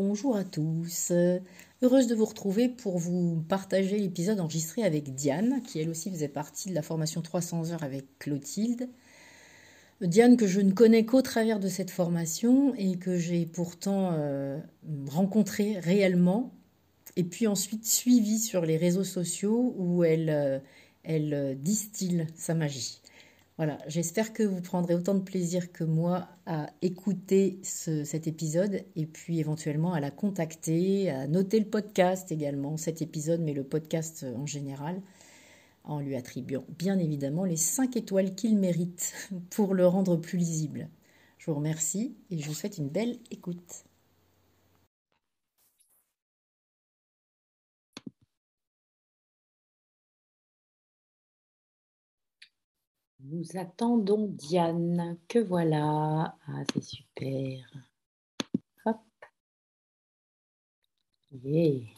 Bonjour, à tous. Heureuse de vous retrouver pour vous partager l'épisode enregistré avec Diane, qui elle aussi faisait partie de la formation 300 heures avec Clotilde. Diane que je ne connais qu'au travers de cette formation et que j'ai pourtant euh, rencontrée réellement et puis ensuite suivie sur les réseaux sociaux où elle, euh, elle distille sa magie. Voilà, j'espère que vous prendrez autant de plaisir que moi à écouter cet épisode et puis éventuellement à la contacter, à noter le podcast également, cet épisode, mais le podcast en général, en lui attribuant bien évidemment les 5 étoiles qu'il mérite pour le rendre plus lisible. Je vous remercie et je vous souhaite une belle écoute. Nous attendons Diane, que voilà. Ah, c'est super. Hop. Yeah.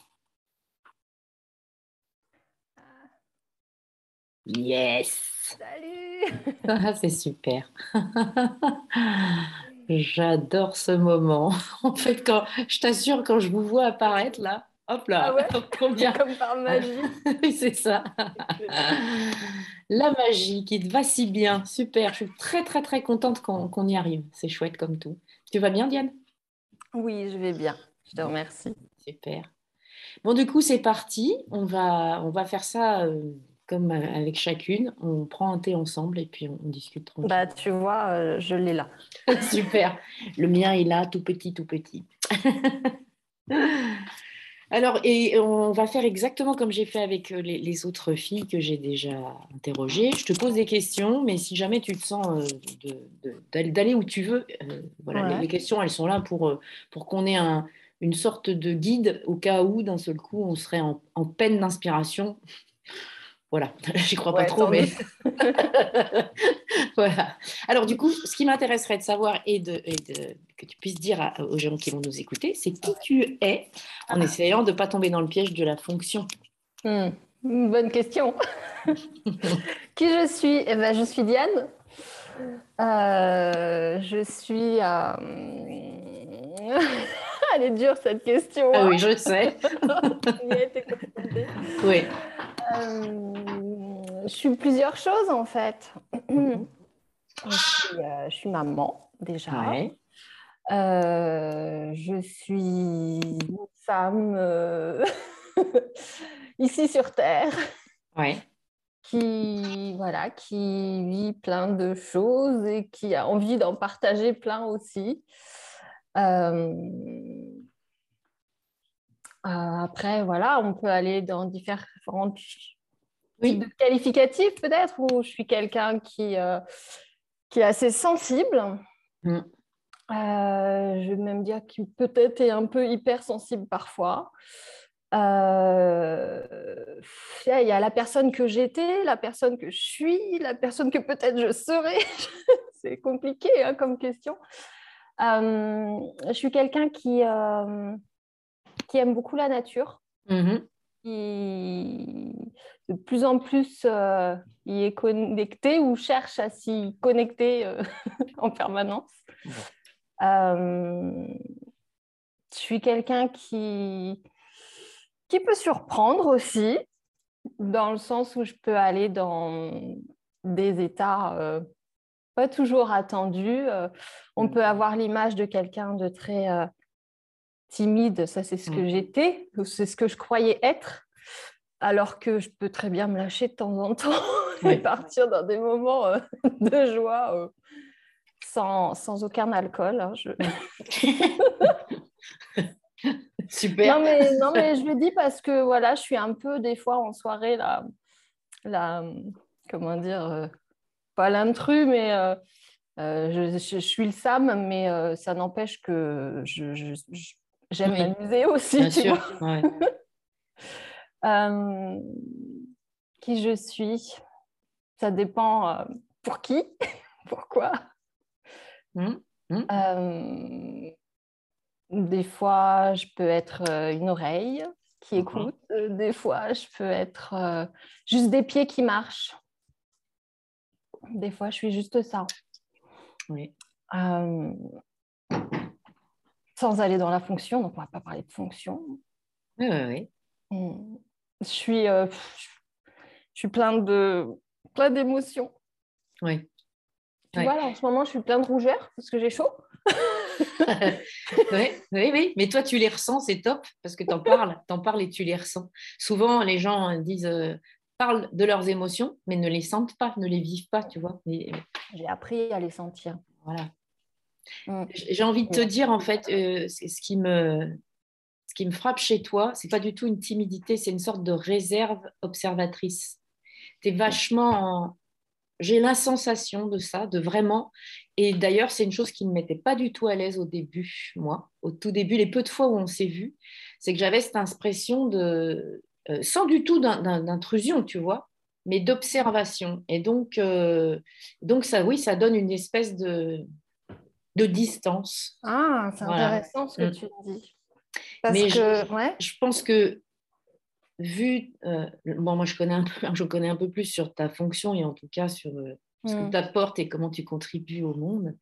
Yes. Salut. Ah, c'est super. J'adore ce moment. En fait, quand je t'assure, quand je vous vois apparaître là, hop là, ah ouais combien Comme par magie. c'est ça. La magie qui te va si bien. Super. Je suis très, très, très contente qu'on y arrive. C'est chouette comme tout. Tu vas bien, Diane? Oui, je vais bien. Je te remercie. Super. Bon, du coup, c'est parti. On va, on va faire ça euh, comme avec chacune. On prend un thé ensemble et puis on, discute Bah, tu vois, euh, je l'ai là. Super. Le mien est là, tout petit, tout petit. Alors, et on va faire exactement comme j'ai fait avec euh, les, autres filles que j'ai déjà interrogées. Je te pose des questions, mais si jamais tu te sens euh, d'aller où tu veux, euh, voilà, les, questions, elles sont là pour, pour qu'on ait une sorte de guide au cas où, d'un seul coup, on serait en, en peine d'inspiration voilà, j'y crois pas trop, mais voilà. Alors du coup, ce qui m'intéresserait de savoir et, de, que tu puisses dire aux gens qui vont nous écouter, c'est qui tu es en essayant de ne pas tomber dans le piège de la fonction. Hmm. Bonne question. qui je suis? Eh ben, Je suis Diane. Euh, je suis... Euh, Elle est dure cette question. Ah oui, je sais. oui. Euh, je suis plusieurs choses en fait. je, suis, euh, maman déjà. Euh, je suis une femme ici sur Terre. Ouais. Qui, voilà, qui vit plein de choses et qui a envie d'en partager plein aussi. Euh, après, voilà, on peut aller dans différents oui. types de qualificatifs peut-être, où je suis quelqu'un qui, euh, qui est assez sensible. Mm. Euh, je vais même dire qu'il peut-être est un peu hypersensible parfois. Il y a la personne que j'étais, la personne que je suis, la personne que peut-être je serai. C'est compliqué hein, comme question. je suis quelqu'un qui qui aime beaucoup la nature, mm-hmm. qui de plus en plus euh, y est connecté ou cherche à s'y connecter euh, en permanence. Euh, je suis quelqu'un qui, qui peut surprendre aussi, dans le sens où je peux aller dans des états pas toujours attendus. on peut avoir l'image de quelqu'un de très timide, ça c'est ce que mm. j'étais, c'est ce que je croyais être, alors que je peux très bien me lâcher de temps en temps et partir dans des moments euh, de joie euh, sans, sans, aucun alcool. Hein, Super. Non mais, non mais je le dis parce que voilà, je suis un peu des fois en soirée la, la comment dire, euh, pas l'intrus, mais je, je, suis le Sam, mais ça n'empêche que je, J'aime m'amuser aussi. Bien sûr. Euh, qui je suis, ça dépend euh, pour qui, pourquoi. Mmh, mmh. Euh, des fois, je peux être une oreille qui écoute. Des fois, je peux être juste des pieds qui marchent. Des fois, je suis juste ça. Oui sans aller dans la fonction, donc on ne va pas parler de fonction. Oui, oui, oui. Hmm. Je suis, euh, je suis plein de plein d'émotions. Oui. Tu vois, là, en ce moment, je suis plein de rougeur parce que j'ai chaud. oui, oui, oui, mais toi, tu les ressens, c'est top parce que tu en parles, en parles et tu les ressens. Souvent, les gens disent, euh, parlent de leurs émotions, mais ne les sentent pas, ne les vivent pas, tu vois. J'ai appris à les sentir. Voilà. J'ai envie de te dire, en fait, euh, ce, qui me, ce qui me frappe chez toi, c'est pas du tout une timidité, c'est une sorte de réserve observatrice. Tu es vachement j'ai la sensation de ça, de vraiment. Et d'ailleurs, c'est une chose qui ne me mettait pas du tout à l'aise au début, moi. Au tout début, les peu de fois où on s'est vu, c'est que j'avais cette impression de. Euh, sans du tout d'intrusion, tu vois, mais d'observation. Et donc, euh, donc, ça, oui, ça donne une espèce de, de distance. Ah, c'est intéressant ce que mm. tu dis. Parce mais que, ouais. je pense que vu, euh, bon, moi je connais, un peu, je connais un peu plus sur ta fonction et en tout cas sur euh, ce que mm. tu apportes et comment tu contribues au monde,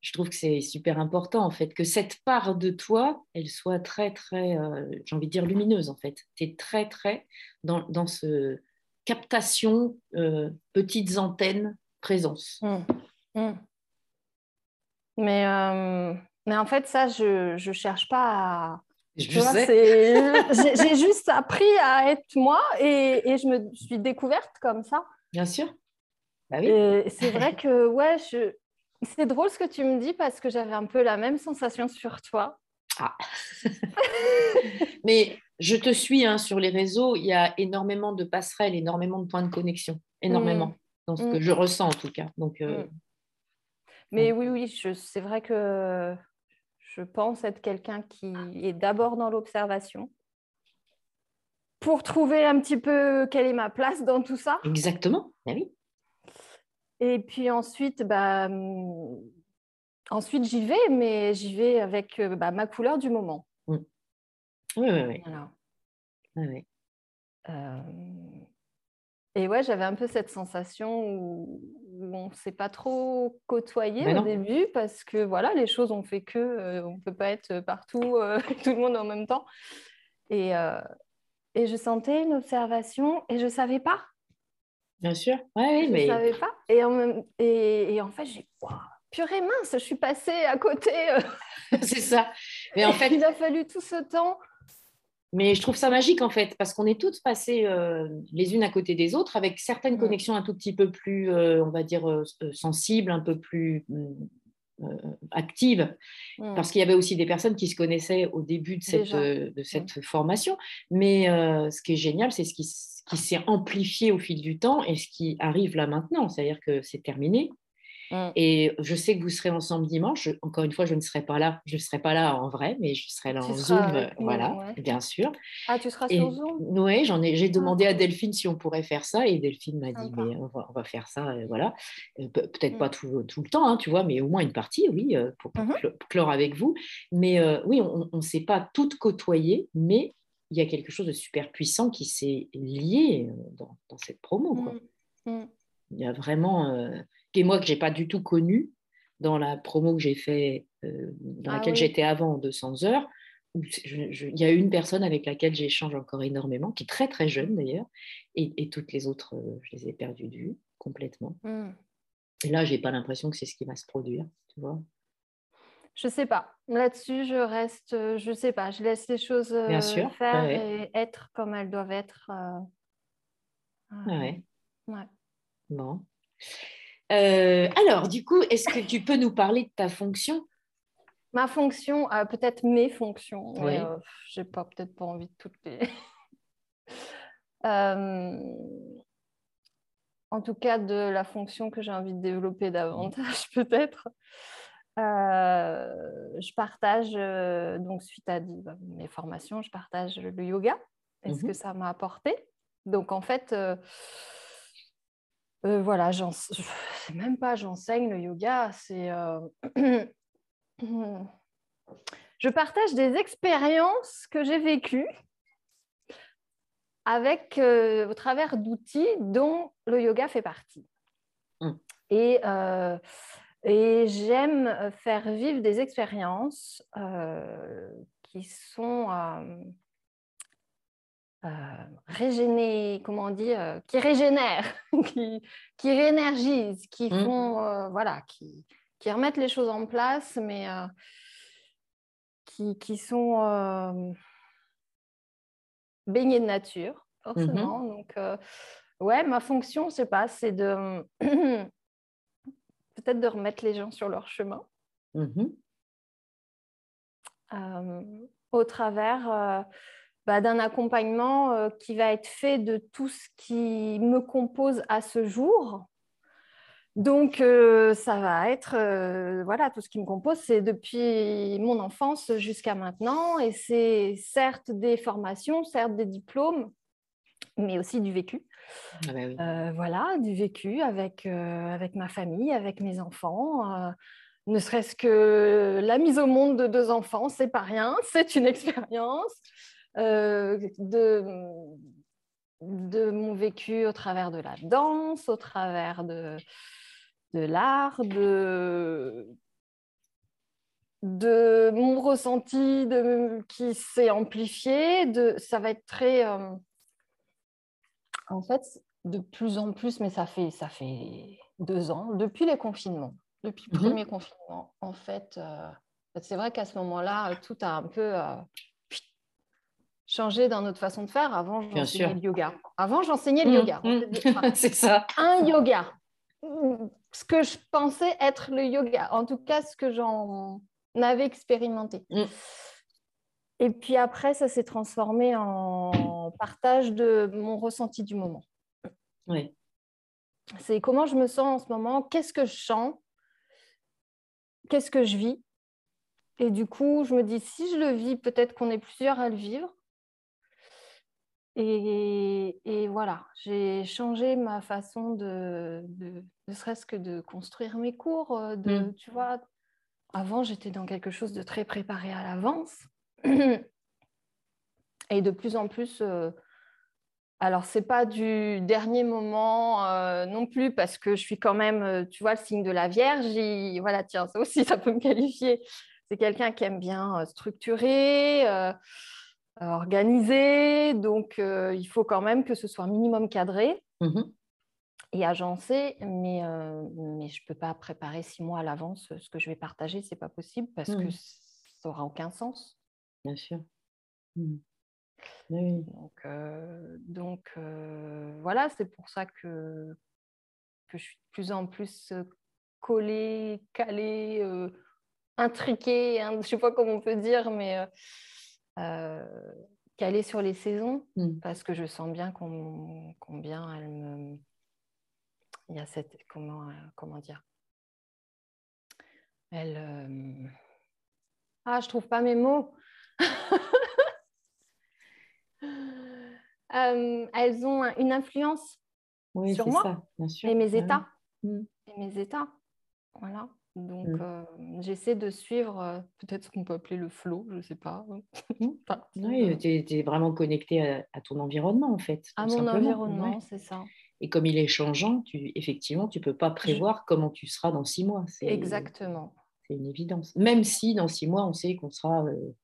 je trouve que c'est super important en fait, que cette part de toi, elle soit très, très, euh, j'ai envie de dire lumineuse en fait. Tu es très, très dans, dans ce captation, petites antennes, présence. Mm. Mais, mais en fait, ça, je ne cherche pas à j'ai juste appris à être moi et, et, je me suis découverte comme ça. Bien sûr. Bah oui. C'est vrai que ouais, je... c'est drôle ce que tu me dis parce que j'avais un peu la même sensation sur toi. Ah. Mais je te suis hein, sur les réseaux, il y a énormément de passerelles, énormément de points de connexion, énormément, mm. dans ce que mm. je ressens en tout cas. Donc, euh, mm. Mais oui, oui, c'est vrai que je pense être quelqu'un qui est d'abord dans l'observation pour trouver un petit peu quelle est ma place dans tout ça. Exactement, ben oui. Et puis ensuite, bah, hum, ensuite j'y vais, mais j'y vais avec euh, bah, ma couleur du moment. Oui, oui, oui. Voilà. oui. Euh, et ouais, j'avais un peu cette sensation où, on ne s'est pas trop côtoyé au début parce que voilà, les choses ont fait que euh, on ne peut pas être partout, euh, tout le monde en même temps. Et, euh, et je sentais une observation et je ne savais pas. Bien sûr, oui, je mais... Je ne savais pas. Et en, et, et en fait, j'ai purée mince, je suis passée à côté. C'est ça. Mais en fait, il a fallu tout ce temps mais je trouve ça magique en fait, parce qu'on est toutes passées euh, les unes à côté des autres, avec certaines mm. connexions un tout petit peu plus, euh, on va dire, euh, sensibles, un peu plus actives, mm. parce qu'il y avait aussi des personnes qui se connaissaient au début de cette, de cette mm. formation. Mais ce qui est génial, c'est ce qui, qui s'est amplifié au fil du temps et ce qui arrive là maintenant, c'est-à-dire que c'est terminé. Mm. Et je sais que vous serez ensemble dimanche. Encore une fois, je ne serai pas là. Je ne serai pas là en vrai, mais je serai là en Zoom. voilà, bien sûr. Ah, tu seras sur Zoom? Oui, j'en ai. J'ai ah, demandé à Delphine si on pourrait faire ça, et Delphine m'a dit mais on va, faire ça. voilà, euh, peut-être pas mm. tout, tout, le temps, hein, tu vois, mais au moins une partie, oui, euh, pour, mm-hmm. clore avec vous. Mais euh, oui, on ne s'est pas toutes côtoyées, mais il y a quelque chose de super puissant qui s'est lié dans, dans, cette promo. Quoi. Mm. Il y a vraiment et moi que j'ai pas du tout connu dans la promo que j'ai fait, euh, dans ah laquelle j'étais avant en 200 heures. Il y a une personne avec laquelle j'échange encore énormément, qui est très très jeune d'ailleurs, et, toutes les autres, euh, je les ai perdues de vue complètement. Hmm. Et là, j'ai pas l'impression que c'est ce qui va se produire, tu vois. Je sais pas. Là-dessus, je reste, euh, je sais pas. Je laisse les choses faire et être comme elles doivent être. Ouais. ouais. Bon. Euh, alors, du coup, est-ce que tu peux nous parler de ta fonction? Ma fonction, euh, peut-être mes fonctions. Oui. Euh, j'ai pas peut-être pas envie de toutes les. en tout cas, de la fonction que j'ai envie de développer davantage, peut-être. je partage, donc suite à mes formations, je partage le yoga est ce mhm. que ça m'a apporté? Donc en fait, euh, voilà, c'est même pas j'enseigne le yoga, c'est euh, je partage des expériences que j'ai vécues avec euh, au travers d'outils dont le yoga fait partie. Mmh. Et Et j'aime faire vivre des expériences qui sont comment on dit, qui régénèrent, qui, qui réénergisent, qui mmh. font, voilà, qui, qui, remettent les choses en place, mais qui, qui, sont baignés de nature, mmh forcément. Donc, ouais, ma fonction, je sais pas, c'est de peut-être de remettre les gens sur leur chemin. Mmh au travers bah, d'un accompagnement euh, qui va être fait de tout ce qui me compose à ce jour. Donc, euh, ça va être, euh, voilà, tout ce qui me compose, c'est depuis mon enfance jusqu'à maintenant. Et c'est certes des formations, certes des diplômes, mais aussi du vécu. Ah bah voilà, du vécu avec, avec ma famille, avec mes enfants. ne serait-ce que la mise au monde de deux enfants, c'est pas rien, c'est une expérience. Euh, de, de mon vécu au travers de la danse, au travers de, de l'art, de, de mon ressenti de, qui s'est amplifié. De, ça va être très... Euh, en fait, de plus en plus, mais ça fait, ça fait deux ans, depuis les confinements, depuis le mhm. premier confinement, en fait, euh, c'est vrai qu'à ce moment-là, tout a un peu changer dans notre façon de faire. Avant, j'enseignais le yoga. Avant, j'enseignais le mmh, yoga. Mmh. c'est ça. Un yoga. Ce que je pensais être le yoga. En tout cas, ce que j'en avais expérimenté. Mmh. Et puis après, ça s'est transformé en partage de mon ressenti du moment. Oui. C'est comment je me sens en ce moment, qu'est-ce que je sens, qu'est-ce que je vis. Et du coup, je me dis, si je le vis, peut-être qu'on est plusieurs à le vivre. Et, voilà, j'ai changé ma façon de, ne serait-ce que de construire mes cours. Euh, de, mmh. Tu vois, avant, j'étais dans quelque chose de très préparé à l'avance. Et de plus en plus, euh, alors c'est pas du dernier moment euh, non plus, parce que je suis quand même, tu vois, le signe de la Vierge. voilà, tiens, ça aussi, ça peut me qualifier. C'est quelqu'un qui aime bien structurer organisé, donc euh, il faut quand même que ce soit un minimum cadré mmh et agencé, mais, euh, mais je ne peux pas préparer six mois à l'avance ce que je vais partager, c'est pas possible parce que mmh. ça n'aura aucun sens. Bien sûr. Mmh. Donc, euh, donc voilà, c'est pour ça que, que je suis de plus en plus collée, calée, intriquée, hein, je ne sais pas comment on peut dire, mais euh, calée sur les saisons mm. parce que je sens bien combien elle me. Il y a cette. Comment, euh, comment dire? Elle. Euh, ah, je trouve pas mes mots. elles ont une influence sur moi et mes états. Mm. Et mes états. Voilà. Donc, mmh. euh, j'essaie de suivre euh, peut-être ce qu'on peut appeler le flow, je ne sais pas. Oui, tu es, vraiment connecté à, ton environnement, en fait. À mon environnement, c'est ça. Et comme il est changeant, tu, effectivement, tu ne peux pas prévoir comment tu seras dans six mois. Exactement. C'est une évidence. Même si dans six mois, on sait qu'on sera euh,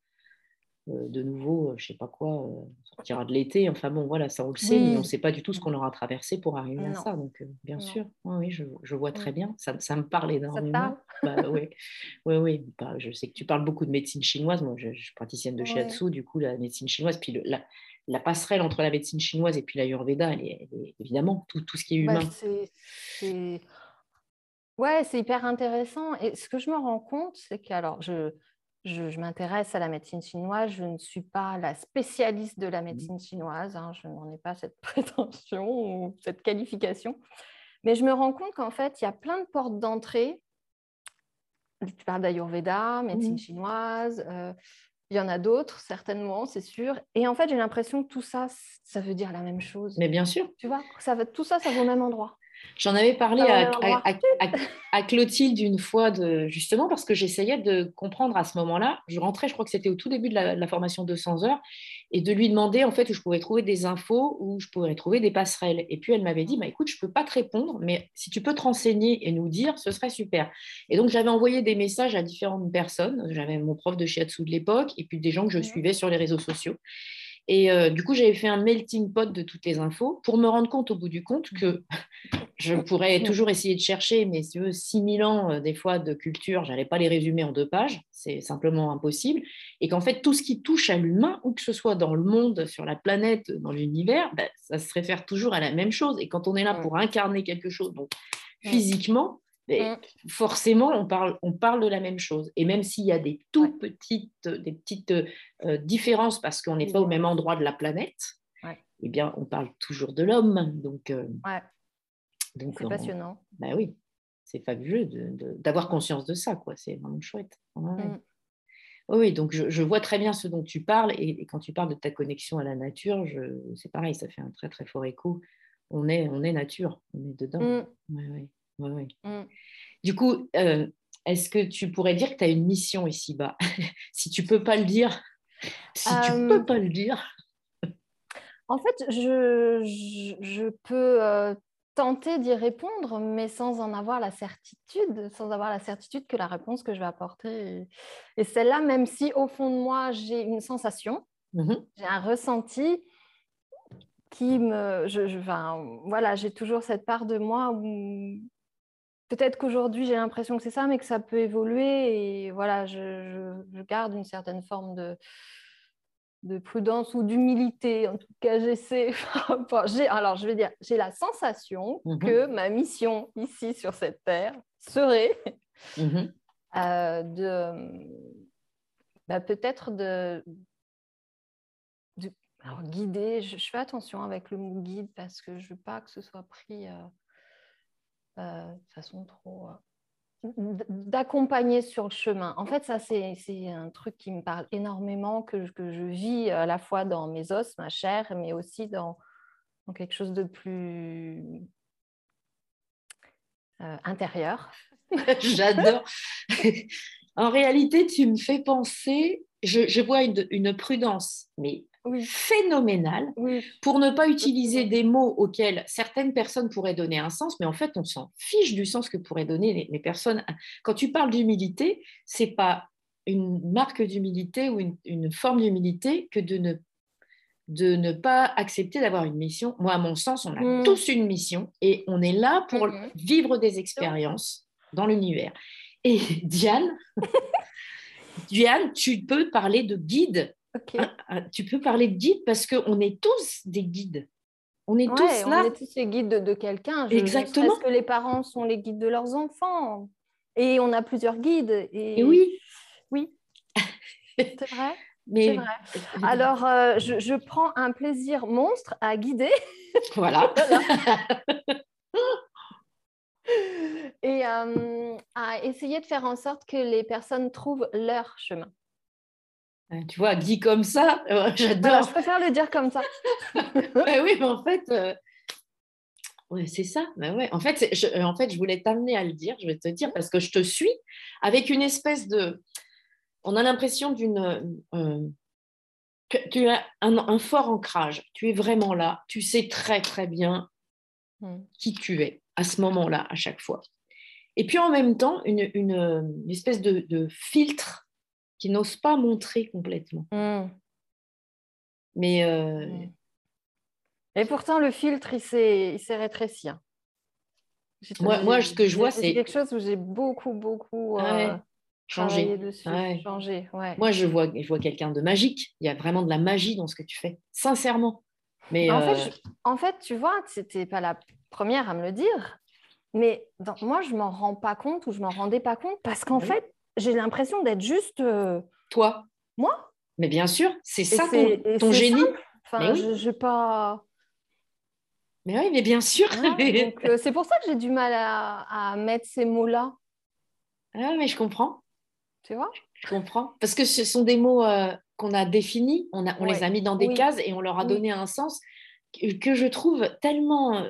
de nouveau, euh, je sais pas quoi, euh, sortira de l'été. Enfin bon, voilà, ça on le sait, mais on ne sait pas du tout ce qu'on aura traversé pour arriver à ça. Donc, bien sûr, oui, je, je, vois très mm. bien. Ça, ça me parle énormément. bah, oui, oui, oui. Bah, je sais que tu parles beaucoup de médecine chinoise. Moi, je, suis praticienne de shiatsu, du coup, la médecine chinoise. Puis la, la, passerelle entre la médecine chinoise et puis l'ayurveda, elle, est, évidemment tout, tout, ce qui est bah, humain. c'est... Ouais, c'est hyper intéressant. Et ce que je me rends compte, c'est que alors je je, m'intéresse à la médecine chinoise. Je ne suis pas la spécialiste de la mmh. médecine chinoise. Hein. Je n'en ai pas cette prétention ou cette qualification. Mais je me rends compte qu'en fait, il y a plein de portes d'entrée. Tu parles d'Ayurveda, médecine mmh. chinoise. Euh, il y en a d'autres, certainement, c'est sûr. Et en fait, j'ai l'impression que tout ça, ça veut dire la même chose. Mais bien sûr. Tu vois, ça va, tout ça, ça va au même endroit. J'en avais parlé à, Clotilde une fois, de, justement, parce que j'essayais de comprendre à ce moment-là. Je rentrais, je crois que c'était au tout début de la, formation de 200 heures, et de lui demander en fait où je pouvais trouver des infos, où je pourrais trouver des passerelles. Et puis elle m'avait dit, bah, écoute, je ne peux pas te répondre, mais si tu peux te renseigner et nous dire, ce serait super. Et donc j'avais envoyé des messages à différentes personnes. J'avais mon prof de shiatsu de l'époque et puis des gens que je suivais sur les réseaux sociaux. Et euh, du coup, j'avais fait un melting pot de toutes les infos pour me rendre compte au bout du compte que je pourrais toujours essayer de chercher, mais si veux, 6000 ans euh, des fois de culture, je n'allais pas les résumer en deux pages, c'est simplement impossible. Et qu'en fait, tout ce qui touche à l'humain, ou que ce soit dans le monde, sur la planète, dans l'univers, ben, ça se réfère toujours à la même chose. Et quand on est là pour incarner quelque chose, donc physiquement, Mm. forcément, on parle, on parle de la même chose. Et même s'il y a des tout petites, des petites euh, différences parce qu'on n'est pas au même endroit de la planète, eh bien, on parle toujours de l'homme. Donc, euh, c'est passionnant. Ben oui, c'est fabuleux d'avoir conscience de ça. quoi. C'est vraiment chouette. Mm. Oui, donc je, vois très bien ce dont tu parles. Et, quand tu parles de ta connexion à la nature, c'est pareil, ça fait un très très fort écho. On est, on est nature, on est dedans. Mm. Mm. Du coup, euh, est-ce que tu pourrais dire que tu as une mission ici-bas? Si tu peux pas le dire, si tu euh, peux pas le dire. En fait, je, je, peux euh, tenter d'y répondre, mais sans en avoir la certitude, sans avoir la certitude que la réponse que je vais apporter est, celle-là, même si au fond de moi, j'ai une sensation, mm-hmm. j'ai un ressenti qui me... Je, voilà, j'ai toujours cette part de moi où peut-être qu'aujourd'hui j'ai l'impression que c'est ça, mais que ça peut évoluer. Et voilà, je, garde une certaine forme de, de prudence ou d'humilité. En tout cas, j'essaie. alors, je vais dire, j'ai la sensation mmh que ma mission ici sur cette terre serait mmh euh, de bah, peut-être de, guider. Je, fais attention avec le mot guide parce que je veux pas que ce soit pris. Euh, façon trop euh, d'accompagner sur le chemin. En fait, ça, c'est un truc qui me parle énormément, que, que, je vis à la fois dans mes os, ma chair, mais aussi dans, dans quelque chose de plus euh, intérieur. J'adore. en réalité, tu me fais penser, je, je vois une, une, prudence, mais phénoménal pour ne pas utiliser des mots auxquels certaines personnes pourraient donner un sens, mais en fait, on s'en fiche du sens que pourraient donner les, personnes. Quand tu parles d'humilité, c'est pas une marque d'humilité ou une, forme d'humilité que de ne, de ne pas accepter d'avoir une mission. Moi, à mon sens, on a mm. tous une mission et on est là pour mm-hmm. vivre des expériences dans l'univers. Et Diane, Diane, tu peux parler de guide ah, ah, tu peux parler de guide parce qu'on est tous des guides. On est tous là. On est tous les guides de, quelqu'un. Exactement. Parce que les parents sont les guides de leurs enfants. Et on a plusieurs guides. Et, oui. Oui. C'est vrai. Mais... Vrai. Alors, euh, je, prends un plaisir monstre à guider. Voilà. et euh, à essayer de faire en sorte que les personnes trouvent leur chemin. Tu vois, dit comme ça, euh, j'adore. je préfère le dire comme ça. oui, mais en fait, euh, ouais, c'est ça. ouais. En, fait, je, en fait, je voulais t'amener à le dire, je vais te dire, parce que je te suis avec une espèce de... On a l'impression d'une... Euh, que tu as un, fort ancrage. Tu es vraiment là. Tu sais très, très bien hmm. qui tu es à ce moment-là, à chaque fois. Et puis en même temps, une, une, espèce de, de filtre qui n'osent pas montrer complètement. Hmm. Mais. Euh, hmm. Et pourtant, le filtre, il s'est rétréci. Hein. Moi, moi, ce que je vois, c'est. quelque chose où j'ai beaucoup, beaucoup. Euh, changé. Dessus, changé Moi, je vois, je vois quelqu'un de magique. Il y a vraiment de la magie dans ce que tu fais, sincèrement. Mais en, fait, euh, en fait, tu vois, tu n'étais pas la première à me le dire, mais moi, je m'en rends pas compte ou je m'en rendais pas compte parce qu'en bah fait, j'ai l'impression d'être juste. Euh, Toi Moi Mais bien sûr, c'est ça ton, génie. Enfin, je n'ai pas. Mais oui, mais bien sûr. Euh, c'est pour ça que j'ai du mal à, mettre ces mots-là. Ah, mais je comprends. Tu vois? Je comprends. Parce que ce sont des mots euh, qu'on a définis, on, a, on les a mis dans des cases et on leur a donné un sens que, je trouve tellement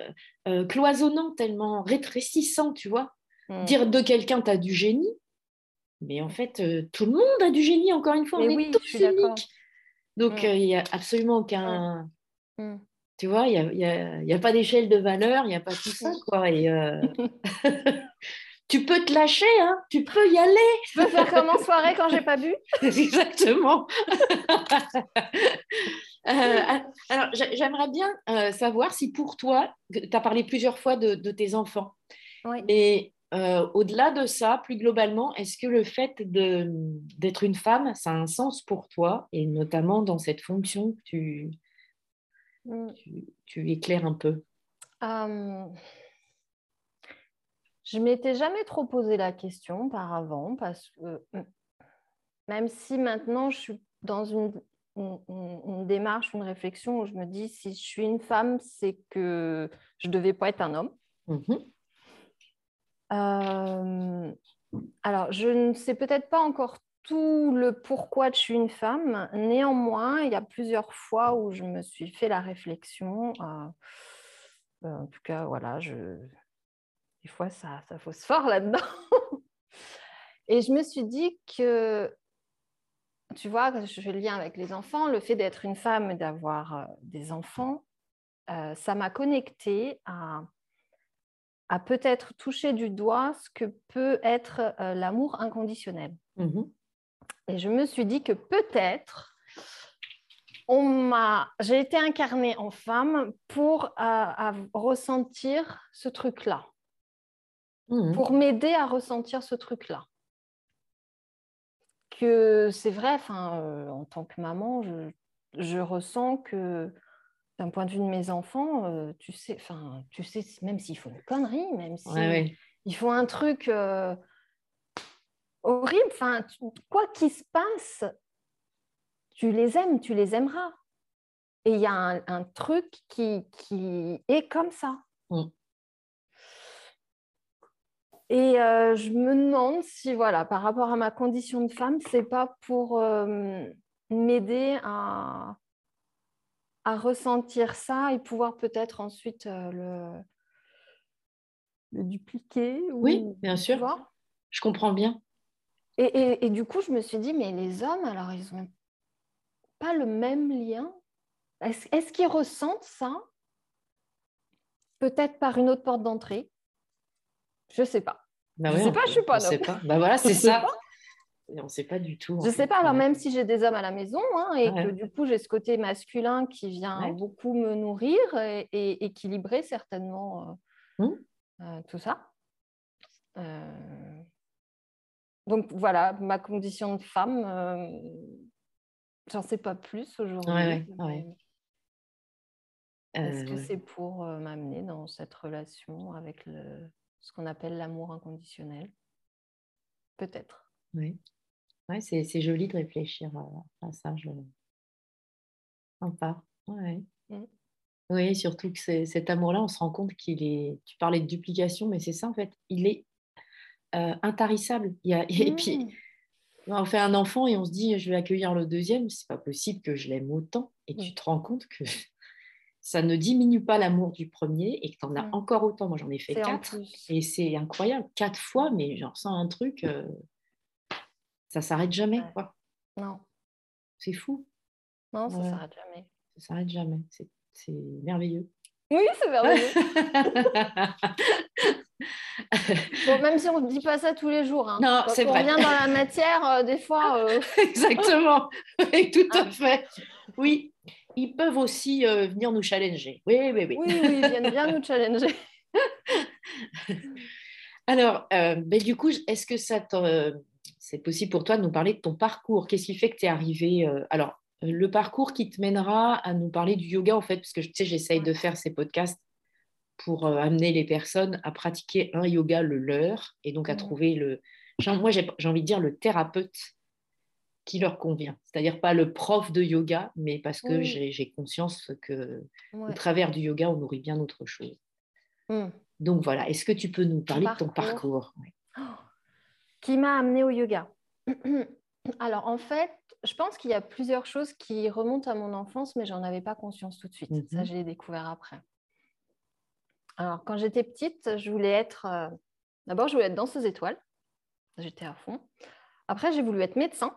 cloisonnant, tellement rétrécissant, tu vois. Hmm. Dire de quelqu'un, tu as du génie, mais en fait, euh, tout le monde a du génie, encore une fois, on est tous uniques. Donc, Mm. euh, il n'y a absolument aucun. Mm. Tu vois, il n'y a, y a- y a pas d'échelle de valeur, il n'y a pas tout ça, Mm. quoi. Et, euh, tu peux te lâcher, hein, tu peux y aller. Je peux faire comme en soirée quand j'ai pas bu Exactement. Euh, alors, j'a- j'aimerais bien savoir si pour toi, tu as parlé plusieurs fois de, de tes enfants, Oui. mais euh, au-delà de ça, plus globalement, est-ce que le fait d'être une femme, ça a un sens pour toi, et notamment dans cette fonction que tu, Mm. tu, tu éclaires un peu? Euh, je m'étais jamais trop posé la question auparavant parce que mm, même si maintenant je suis dans une, une- une- une démarche, une réflexion où je me dis si je suis une femme, c'est que je devais pas être un homme. Mhm. Euh, alors, je ne sais peut-être pas encore tout le pourquoi je suis une femme. Néanmoins, il y a plusieurs fois où je me suis fait la réflexion. euh, en tout cas, voilà, des fois, ça, ça fausse fort là-dedans. Et je me suis dit que, tu vois, je fais le lien avec les enfants, le fait d'être une femme et d'avoir euh, des enfants, ça m'a connectée à à peut-être toucher du doigt ce que peut être euh, l'amour inconditionnel. Mhm. Et je me suis dit que peut-être on m'a, j'ai été incarnée en femme pour euh, à ressentir ce truc-là, Mhm. pour m'aider à ressentir ce truc-là. Que c'est vrai, enfin, euh, en tant que maman, je, je ressens que d'un point de vue de mes enfants, euh, tu sais, enfin, tu sais, même s'il faut une connerie, même si Ouais, ouais. il faut un truc euh, horrible. Enfin, quoi qu'il se passe, tu les aimes, tu les aimeras. Et il y a un, un truc qui, qui est comme ça. Mm. Et euh, je me demande si, voilà, par rapport à ma condition de femme, c'est pas pour m'aider à, à ressentir ça et pouvoir peut-être ensuite euh, le, le dupliquer. Oui, ou- bien tu sûr. Je comprends bien. et, et- et du coup, je me suis dit, mais les hommes, alors, ils n'ont pas le même lien? Est-ce qu'ils ressentent ça? Peut-être par une autre porte d'entrée? Je ne sais pas. Bah Je ouais, sais pas, peut- je suis pas homme. pas. Bah voilà, c'est ça. pas. Et on ne sait pas du tout. Je ne sais pas, alors même si j'ai des hommes à la maison hein, et Ouais. que du coup j'ai ce côté masculin qui vient Ouais. beaucoup me nourrir et, et équilibrer certainement euh, Mm. euh, tout ça. Euh, Donc voilà, ma condition de femme, j'en sais pas plus aujourd'hui. Ouais, Est-ce que c'est pour m'amener dans cette relation avec le, ce qu'on appelle l'amour inconditionnel? Peut-être. Oui, ouais, c'est c'est joli de réfléchir à, à ça. Je... Sympa. Ouais. Mm. Oui, surtout que c'est- cet amour-là, on se rend compte qu'il est. Tu parlais de duplication, mais c'est ça en fait. Il est euh, intarissable. Il y a... Et puis, Mm. on fait un enfant et on se dit, je vais accueillir le deuxième. C'est pas possible que je l'aime autant. Et tu te rends compte que ça ne diminue pas l'amour du premier et que tu en as Mm. encore autant. Moi, j'en ai fait quatre. Et c'est incroyable. Quatre fois, mais j'en ressens un truc. euh, Ça s'arrête jamais, Ouais. quoi. Non, C'est fou. non, ça Ouais. s'arrête jamais. Ça s'arrête jamais. C'est c'est merveilleux. Oui, c'est merveilleux. Bon, même si on ne dit pas ça tous les jours. hein. Non, Quand c'est on vrai. revient dans la matière, euh, des fois. euh, Exactement. Oui, tout à Ah. fait. Oui, ils peuvent aussi euh, venir nous challenger. Oui, oui, oui. Oui, oui, ils viennent bien nous challenger. Alors, ben, du coup, est-ce que ça te- c'est possible pour toi de nous parler de ton parcours Qu'est-ce qui fait que tu es arrivé euh, Alors, euh, le parcours qui te mènera à nous parler du yoga, en fait, parce que tu sais, j'essaye de faire ces podcasts pour euh, amener les personnes à pratiquer un yoga le leur et donc à Mhm. trouver le. moi, j'ai j'ai envie de dire le thérapeute qui leur convient. C'est-à-dire pas le prof de yoga, mais parce que j'ai conscience que Ouais. au travers du yoga, on nourrit bien autre chose. Hmm. Donc voilà, est-ce que tu peux nous parler de ton parcours. Ouais. Qui m'a amené au yoga Alors, en fait, je pense qu'il y a plusieurs choses qui remontent à mon enfance, mais j'en avais pas conscience tout de suite. Ça, Mhm. je l'ai découvert après. Alors, quand j'étais petite, je voulais être. euh, D'abord, je voulais être danseuse étoile. J'étais à fond. Après, j'ai voulu être médecin,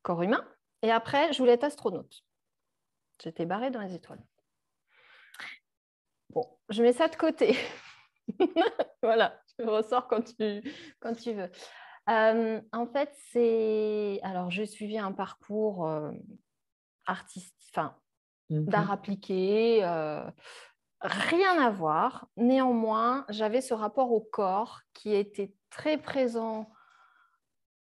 corps humain. Et après, je voulais être astronaute. J'étais barrée dans les étoiles. Bon, je mets ça de côté. voilà, je ressors quand tu, quand tu veux. Euh, en fait, c'est. Alors, j'ai suivi un parcours euh, enfin, Mhm. d'art appliqué, euh, rien à voir. Néanmoins, j'avais ce rapport au corps qui était très présent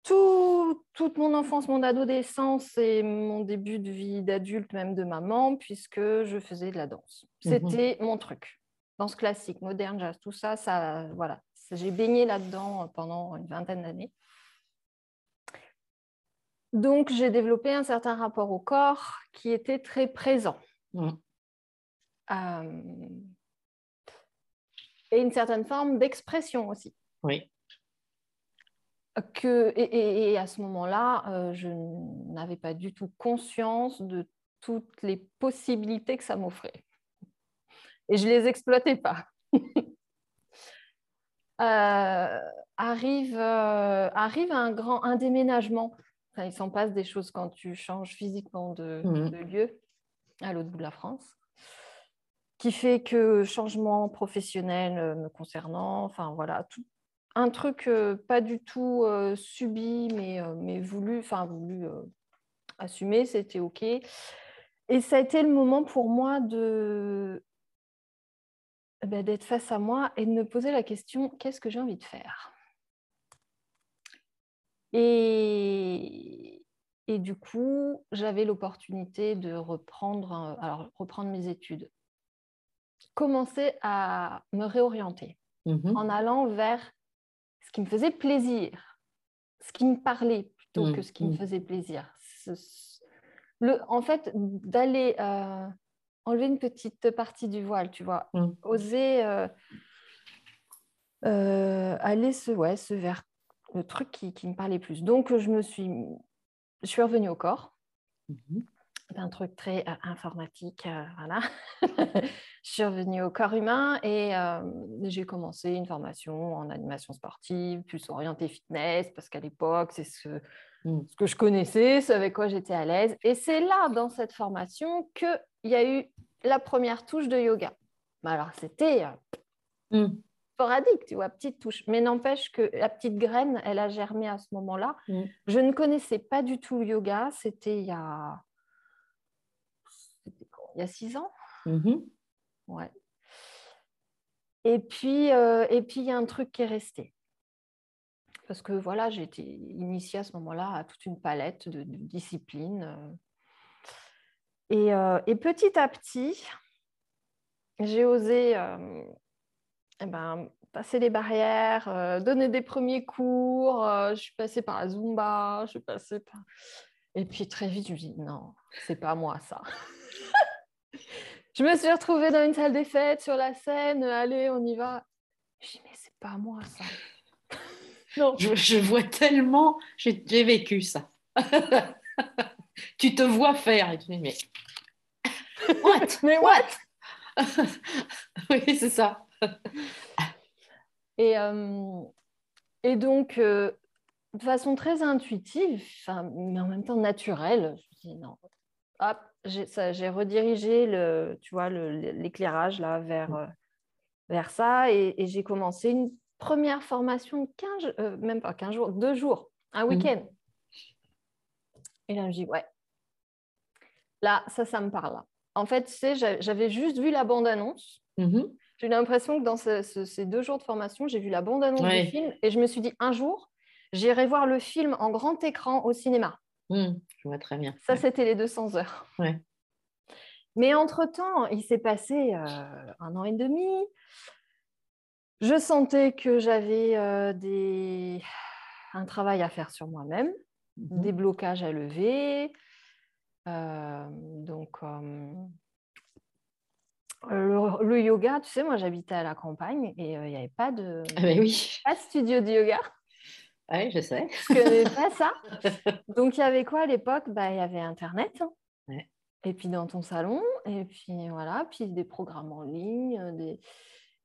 tout- toute mon enfance, mon adolescence et mon début de vie d'adulte, même de maman, puisque je faisais de la danse. Mhm. C'était mon truc. Danse classique, moderne, jazz, tout ça, ça voilà. J'ai baigné là-dedans pendant une vingtaine d'années. Donc, j'ai développé un certain rapport au corps qui était très présent. Mhm. Euh, et une certaine forme d'expression aussi. Oui. Que, et, et- et à ce moment-là, euh, je n'avais pas du tout conscience de toutes les possibilités que ça m'offrait. Et je ne les exploitais pas. Euh, arrive, euh, arrive un grand un déménagement. Enfin, il s'en passe des choses quand tu changes physiquement de, Mhm. de lieu à l'autre bout de la France, qui fait que changement professionnel euh, me concernant, enfin voilà, tout, un truc euh, pas du tout euh, subi, mais, euh, mais voulu, enfin voulu assumer, c'était OK. Et ça a été le moment pour moi de ben, d'être face à moi et de me poser la question qu'est-ce que j'ai envie de faire? Et, et du coup, j'avais l'opportunité de reprendre, alors, reprendre mes études, commencer à me réorienter Mhm. en allant vers ce qui me faisait plaisir, ce qui me parlait plutôt Mm, que ce qui me faisait plaisir. Ce- le, en fait, d'aller euh, enlever une petite partie du voile, tu vois, Mm. oser euh, euh, aller ce, ouais, ce vers le truc qui, qui me parlait plus. Donc, je me suis, je suis revenue au corps Mhm. un truc très euh, informatique, voilà. je suis revenue au corps humain et j'ai commencé une formation en animation sportive, plus orientée fitness, parce qu'à l'époque, c'est ce, Mm. ce que je connaissais, ce avec quoi j'étais à l'aise. Et c'est là, dans cette formation, qu'il y a eu la première touche de yoga. Mais alors, c'était euh, Mm. sporadique, tu vois, petite touche. Mais n'empêche que la petite graine, elle a germé à ce moment-là. Mm. Je ne connaissais pas du tout le yoga. C'était il y a... c'était quand? Il y a six ans? Mhm. Ouais. Et puis, euh, et puis, il y a un truc qui est resté. Parce que voilà, j'ai été initiée à ce moment-là à toute une palette de, disciplines. euh. Et, euh, et petit à petit, j'ai osé euh, eh ben, passer les barrières, donner des premiers cours. je suis passée par la Zumba, je suis passée par... Et puis très vite, je me dis, non, c'est pas moi ça. je me suis retrouvée dans une salle des fêtes sur la scène, allez, on y va. Je dis, mais c'est pas moi ça. Non. Je, je vois tellement, j'ai vécu ça. tu te vois faire et tu dis, mais what? Mais what? Oui, c'est ça. Et, euh, et donc, euh, de façon très intuitive, mais en même temps naturelle, je me dis non. Hop, j'ai redirigé le, tu vois, l'éclairage là vers, euh, vers ça et, et j'ai commencé une première formation de 15, euh, même pas 15 jours, deux jours, un Mhm. week-end. Et là, je me dis, ouais, là, ça, ça me parle. En fait, tu sais, j'a- j'avais juste vu la bande-annonce. Mhm. J'ai eu l'impression que dans ce- ce- ces deux jours de formation, j'ai vu la bande-annonce Ouais. du film et je me suis dit, un jour, j'irai voir le film en grand écran au cinéma. Mm. Je vois très bien. Ça, Ouais. c'était les 200 heures. Ouais. Mais entre-temps, il s'est passé euh, un an et demi. Je sentais que j'avais euh, des... un travail à faire sur moi-même, Mhm. des blocages à lever. Euh, donc, euh, le, le yoga, tu sais, moi j'habitais à la campagne et il n'y avait pas de, Ah ben oui, pas de studio de yoga. ouais, je sais. Je connais pas ça. Donc, il y avait quoi à l'époque? Bah, Il y avait Internet. hein. Ouais. Et puis dans ton salon. Et puis voilà. Puis des programmes en ligne, des,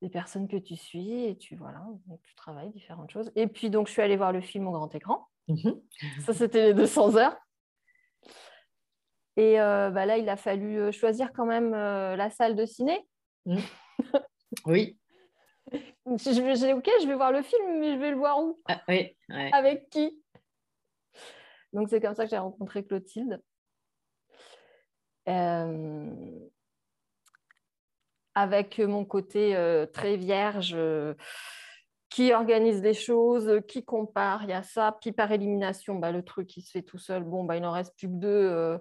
des personnes que tu suis. Et tu, voilà, tu travailles différentes choses. Et puis, donc, je suis allée voir le film au grand écran. Mhm. Ça, c'était les 200 heures. Et euh, bah là, il a fallu euh, choisir quand même euh, la salle de ciné. Mm. oui. J'ai OK, je vais voir le film, mais je vais le voir où? Ah, oui, ouais. Avec qui? Donc, c'est comme ça que j'ai rencontré Clotilde. Euh, avec mon côté euh, très vierge, euh, qui organise les choses, qui compare, il y a ça. Puis par élimination, bah, le truc, il se fait tout seul. Bon, bah, il n'en reste plus que deux. euh,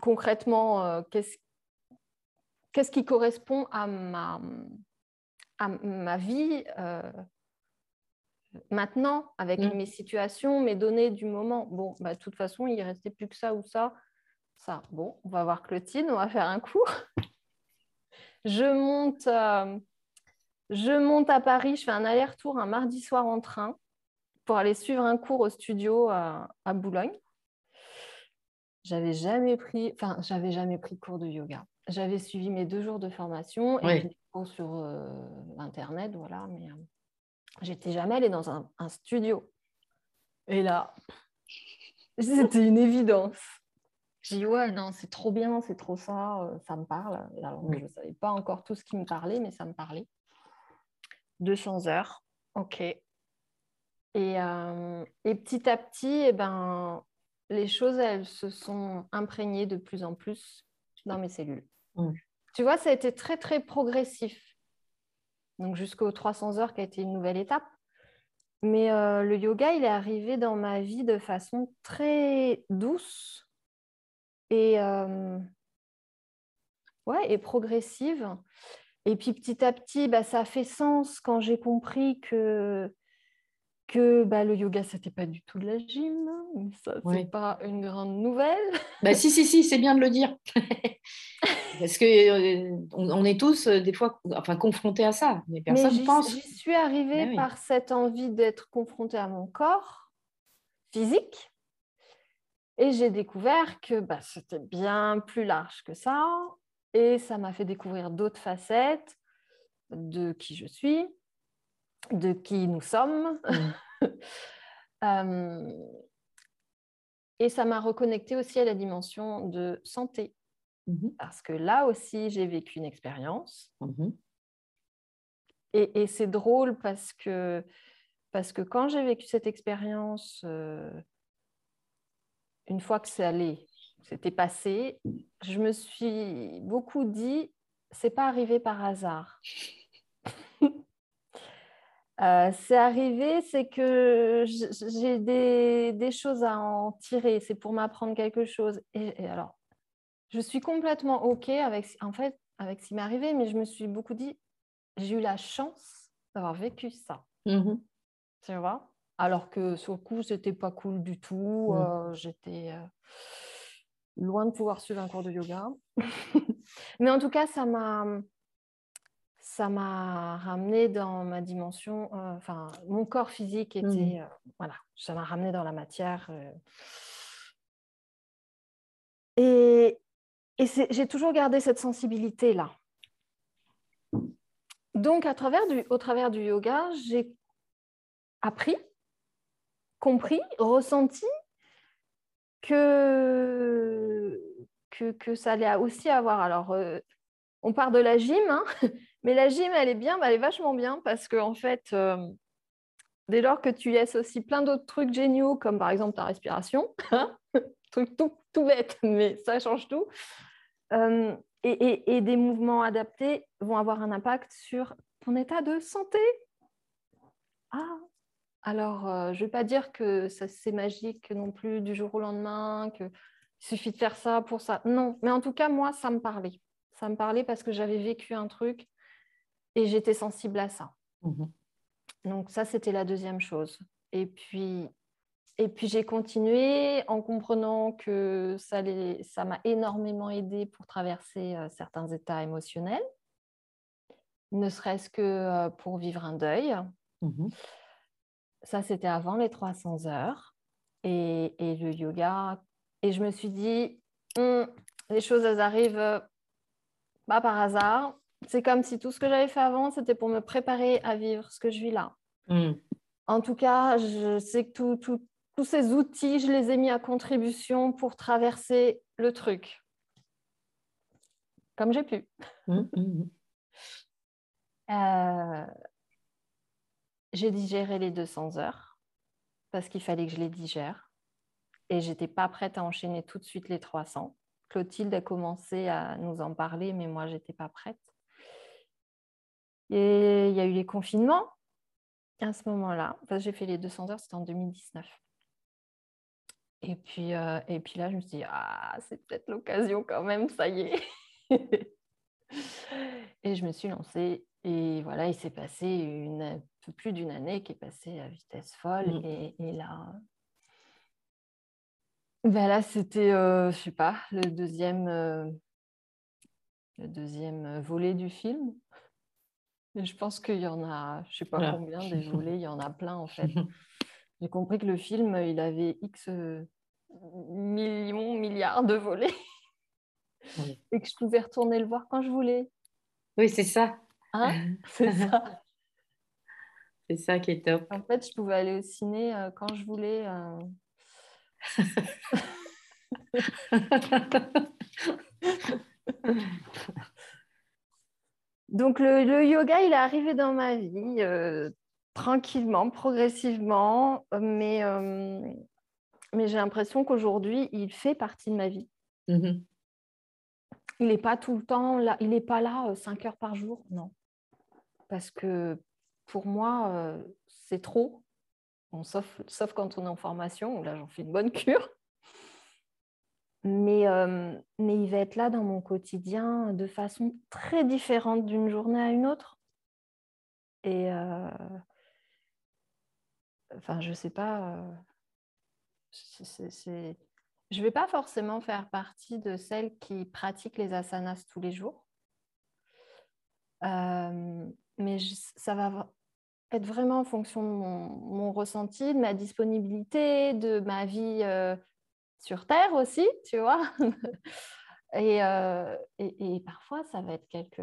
concrètement, euh, qu'est-ce qu'est-ce qui correspond à ma, à ma vie euh, maintenant, avec Mm. mes situations, mes données du moment? Bon, bah, de toute façon, il ne restait plus que ça ou ça. Ça, bon, on va voir Clotilde, on va faire un cours. Je, monte, euh, je monte à Paris, je fais un aller-retour un mardi soir en train pour aller suivre un cours au studio à, à Boulogne. J'avais jamais pris, enfin, j'avais jamais pris cours de yoga. J'avais suivi mes deux jours de formation et Oui. des cours sur euh, Internet, voilà, mais euh, j'étais jamais allée dans un, un studio. Et là, c'était une évidence. J'ai dit, ouais, non, c'est trop bien, c'est trop ça, euh, ça me parle. Alors, Mm. je ne savais pas encore tout ce qui me parlait, mais ça me parlait. 200 heures, ok. Et, euh, et petit à petit, eh ben, les choses, elles se sont imprégnées de plus en plus dans mes cellules. Mm. Tu vois, ça a été très, très progressif. Donc, jusqu'aux 300 heures qui a été une nouvelle étape. Mais euh, le yoga, il est arrivé dans ma vie de façon très douce et, euh, ouais, et progressive. Et puis petit à petit, bah, ça a fait sens quand j'ai compris que, que bah, le yoga, c'était pas du tout de la gym. Mais Ça, c'est Ouais. pas une grande nouvelle. Bah, si, si, si, c'est bien de le dire. Parce que euh, on, on est tous euh, des fois enfin, confrontés à ça, mais Mais personne j'y pense. j'y suis arrivée oui. par cette envie d'être confrontée à mon corps physique. Et j'ai découvert que bah, c'était bien plus large que ça. Et ça m'a fait découvrir d'autres facettes de qui je suis, de qui nous sommes. Mm. Euh, et ça m'a reconnecté aussi à la dimension de santé. Mhm, Parce que là aussi, j'ai vécu une expérience. Et, et c'est drôle parce que, parce que quand j'ai vécu cette expérience, euh, une fois que c'est allé, c'était passé, je me suis beaucoup dit, c'est pas arrivé par hasard. Euh, c'est arrivé, c'est que j'ai des, des choses à en tirer, c'est pour m'apprendre quelque chose. Et, et alors, je suis complètement OK avec, en fait, avec ce qui m'est arrivé, mais je me suis beaucoup dit, j'ai eu la chance d'avoir vécu ça, Mhm. tu vois? Alors que sur le coup, c'était pas cool du tout. Mm. euh, J'étais euh, loin de pouvoir suivre un cours de yoga. Mais en tout cas, ça m'a ça m'a ramené dans ma dimension, euh, enfin, mon corps physique était, Mhm. euh, voilà, ça m'a ramené dans la matière. euh. Et, j'ai toujours gardé cette sensibilité-là. Donc, à travers du, au travers du yoga, j'ai appris, compris, ressenti que, que, que ça allait aussi avoir. Alors, euh, on part de la gym, hein, mais la gym, elle est bien, bah, elle est vachement bien parce qu'en en fait, euh, dès lors que tu laisses aussi plein d'autres trucs géniaux, comme par exemple ta respiration, hein, truc tout, tout bête, mais ça change tout, euh, et, et- et des mouvements adaptés vont avoir un impact sur ton état de santé. Ah, alors, euh, je ne vais pas dire que ça c'est magique non plus du jour au lendemain, qu'il suffit de faire ça pour ça. Non, mais en tout cas, moi, ça me parlait. Ça me parlait parce que j'avais vécu un truc et j'étais sensible à ça. Mhm. Donc ça, c'était la deuxième chose. Et puis, et puis j'ai continué en comprenant que ça allait- ça m'a énormément aidé pour traverser euh, certains états émotionnels, ne serait-ce que euh, pour vivre un deuil. Mhm. Ça, c'était avant les 300 heures et, et le yoga. Et je me suis dit, Hum, les choses, elles arrivent euh, pas par hasard. C'est comme si tout ce que j'avais fait avant, c'était pour me préparer à vivre ce que je vis là. Mhm. En tout cas, je sais que tout, tout, tous ces outils, je les ai mis à contribution pour traverser le truc. Comme j'ai pu. Mmh, Euh, j'ai digéré les 200 heures parce qu'il fallait que je les digère. Et j'étais pas prête à enchaîner tout de suite les 300. Clotilde a commencé à nous en parler, mais moi, j'étais pas prête. Et il y a eu les confinements à ce moment-là. Enfin, j'ai fait les 200 heures, c'était en 2019. Et puis, euh, et puis là, je me suis dit, ah, c'est peut-être l'occasion quand même, ça y est. et je me suis lancée. Et voilà, il s'est passé une, un peu plus d'une année qui est passée à vitesse folle. Mm. Et, et là, ben là, c'était, euh, je sais pas, le deuxième, euh, le deuxième volet du film. Et je pense qu'il y en a, je sais pas Voilà. combien des volets, il y en a plein en fait. J'ai compris que le film, il avait X euh, millions, milliards de volets. Oui. Et que je pouvais retourner le voir quand je voulais. Oui, c'est ça. Hein? C'est ça. C'est ça qui est top. En fait, je pouvais aller au ciné euh, quand je voulais. euh. Donc, le, le yoga, il est arrivé dans ma vie euh, tranquillement, progressivement, mais, mais j'ai l'impression qu'aujourd'hui, il fait partie de ma vie. Mhm. Il n'est pas tout le temps là, il n'est pas là 5 heures par jour, non. Parce que pour moi, euh, c'est trop. Sauf, quand on est en formation, là, j'en fais une bonne cure. Mais, euh, mais il va être là dans mon quotidien de façon très différente d'une journée à une autre. Et euh, enfin, je sais pas. euh, Je vais pas forcément faire partie de celles qui pratiquent les asanas tous les jours. Mais ça va être vraiment en fonction de mon, mon ressenti, de ma disponibilité, de ma vie euh, sur Terre aussi, tu vois. et, euh, et, et parfois, ça va être quelques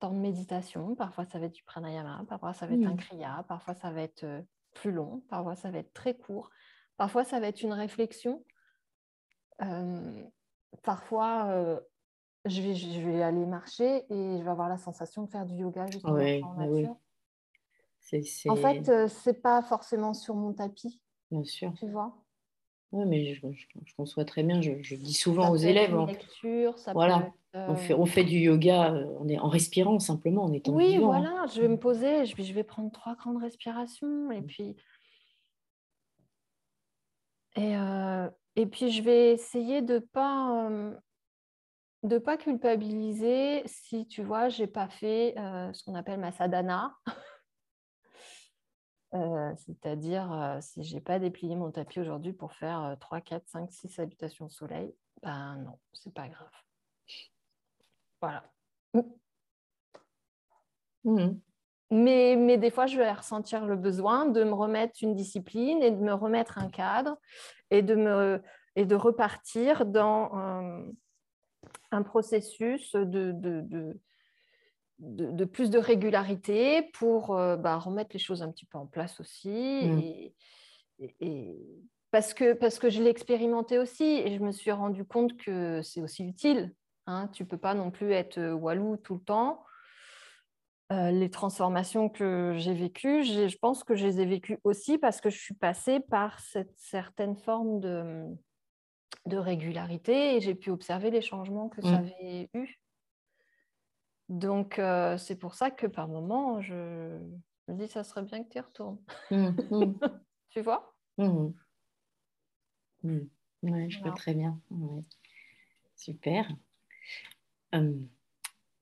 temps de méditation, parfois ça va être du pranayama, parfois ça va être un kriya, parfois ça va être euh, plus long, parfois ça va être très court, parfois ça va être une réflexion. Euh, parfois, euh, je, vais, je vais aller marcher et je vais avoir la sensation de faire du yoga juste en Ouais, en ouais, En fait, euh, c'est pas forcément sur mon tapis, bien sûr. tu vois. Oui, mais je, je- je conçois très bien. Je, je dis souvent Ça aux élèves, une on, lecture, ça Voilà. peut être, on euh, fait, on fait du yoga euh, on est en respirant simplement, en étant Oui, vivant. hein. voilà, je vais me poser, je vais, je vais prendre trois grandes respirations et Mm. puis et, euh, et puis je vais essayer de pas euh, de pas culpabiliser si tu vois j'ai pas fait ce qu'on appelle ma sadhana, Euh, c'est-à-dire euh, si j'ai pas déplié mon tapis aujourd'hui pour faire euh, 3, 4, 5, 6 salutations au soleil, ben non, c'est pas grave. Voilà. Mhm. Mais, mais des fois, je vais ressentir le besoin de me remettre une discipline et de me remettre un cadre et de, me, et de repartir dans un, un processus de, de, de, de- de plus de régularité pour euh, bah, remettre les choses un petit peu en place aussi. Mm. Et, et- et- parce, que, parce que je l'ai expérimenté aussi et je me suis rendu compte que c'est aussi utile. Hein. Tu ne peux pas non plus être euh, walou tout le temps. Euh, les transformations que j'ai vécues, je pense que je les ai vécues aussi parce que je suis passée par cette certaine forme de, de régularité et j'ai pu observer les changements que ça Mm. avait eu. Donc, euh, c'est pour ça que par moment, je je me dis, ça serait bien que tu y retournes. Mhm. Mhm. Tu vois? Mhm. Ouais, je vois très bien. Ouais. Super. Hum,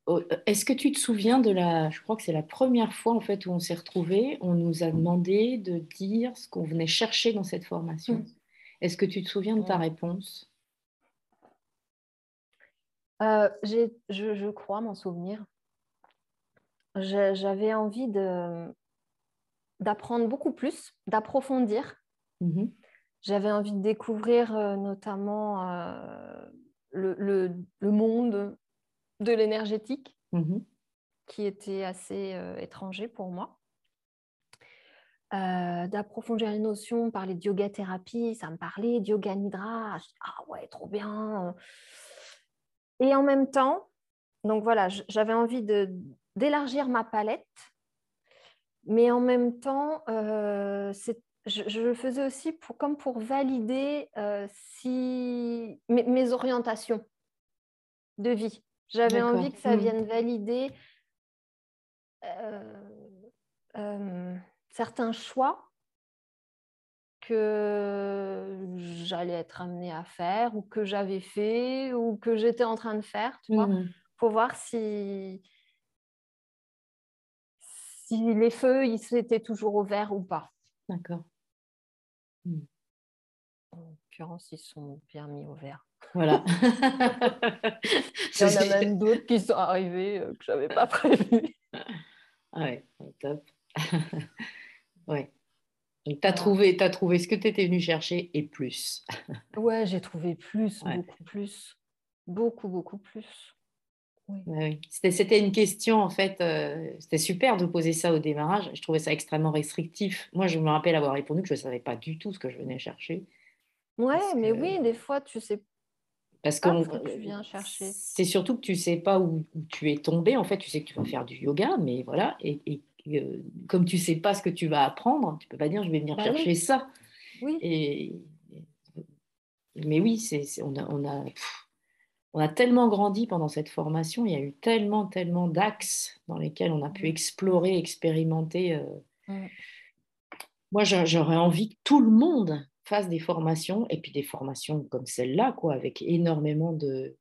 oh, euh, Est-ce que tu te souviens de la, je crois que c'est la première fois en fait où on s'est retrouvés, on nous a demandé de dire ce qu'on venait chercher dans cette formation? Est-ce que tu te souviens de ta réponse? Euh, je, je crois m'en souvenir. J'avais envie d'apprendre beaucoup plus, d'approfondir. Mhm. J'avais envie de découvrir euh, notamment euh, le, le- le monde de l'énergétique Mhm. qui était assez étranger pour moi. d'approfondir les notions, parler de yoga thérapie, ça me parlait, de yoga nidra. ah ouais, trop bien. Et en même temps, donc voilà, j'avais envie d'élargir ma palette, mais en même temps, euh, je, le faisais aussi pour, comme pour valider euh, si, mes, orientations de vie. J'avais envie que ça mmh. vienne valider euh, certains choix que j'allais être amenée à faire ou que j'avais fait ou que j'étais en train de faire, tu vois, mmh pour voir si, si les feux ils étaient toujours ouverts ou pas. D'accord. Mmh. En l'occurrence, ils sont bien mis au vert. Voilà. Il y en a même d'autres qui sont arrivés euh, que je n'avais pas prévu. ouais, top. ouais. Donc, tu as, trouvé, as trouvé ce que tu étais venu chercher et plus. ouais, j'ai trouvé plus, beaucoup plus. Beaucoup, beaucoup plus. Oui. C'était une question, en fait, euh, c'était super de poser ça au démarrage. Je trouvais ça extrêmement restrictif. Moi, je me rappelle avoir répondu que je ne savais pas du tout ce que je venais chercher. Ouais, mais oui, des fois, tu sais parce que tu viens chercher. C'est surtout que tu ne sais pas où, tu es tombé. En fait, tu sais que tu vas faire du yoga, mais voilà. Et, euh, comme tu ne sais pas ce que tu vas apprendre, tu ne peux pas dire je vais venir bah chercher ça. Oui. Et, mais oui, c'est, on a, on a on a tellement grandi pendant cette formation, il y a eu tellement, tellement d'axes dans lesquels on a pu explorer, expérimenter. Euh. Moi, j'aurais envie que tout le monde fasse des formations, et puis des formations comme celle-là, quoi, avec énormément de,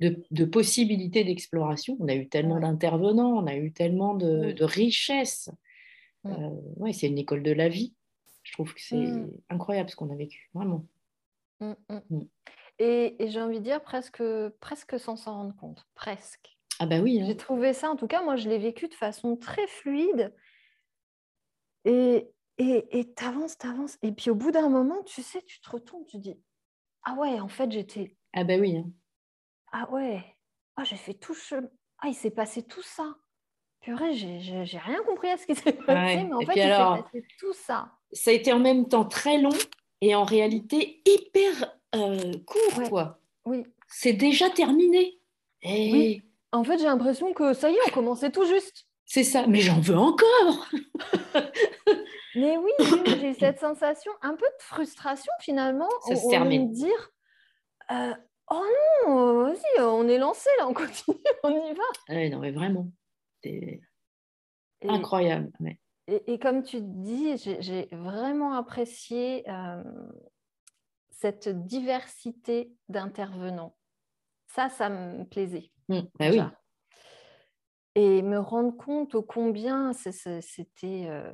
de, possibilités d'exploration. On a eu tellement d'intervenants, on a eu tellement de, richesses. Euh, ouais, c'est une école de la vie. Je trouve que c'est mm. incroyable ce qu'on a vécu, vraiment. Mm, mm. Et, j'ai envie de dire presque, presque sans s'en rendre compte, presque. Ah bah oui. Hein. J'ai trouvé ça, en tout cas, moi, je l'ai vécu de façon très fluide. Et et t'avances, t'avances. Et puis au bout d'un moment, tu sais, tu te retournes, tu dis, ah ouais, en fait, j'étais... Ah bah oui. Hein. Ah ouais. Ah, j'ai fait tout... Ah, il s'est passé tout ça. Purée, j'ai rien compris à ce qui s'est passé, mais en fait, il s'est passé tout ça. Ça a été en même temps très long et en réalité hyper euh, court, quoi. Oui. C'est déjà terminé. Et... Oui. En fait, j'ai l'impression que ça y est, on commençait tout juste. C'est ça, mais j'en veux encore. mais oui, j'ai eu cette sensation un peu de frustration finalement. Ça se termine. dire, euh, oh non, vas-y, on est lancé là, on continue, on y va. Oui, non, mais vraiment, c'est incroyable. Et, comme tu dis, j'ai vraiment apprécié euh, cette diversité d'intervenants. Ça, ça me plaisait. Mmh, bah oui. Et me rendre compte au combien c'était euh,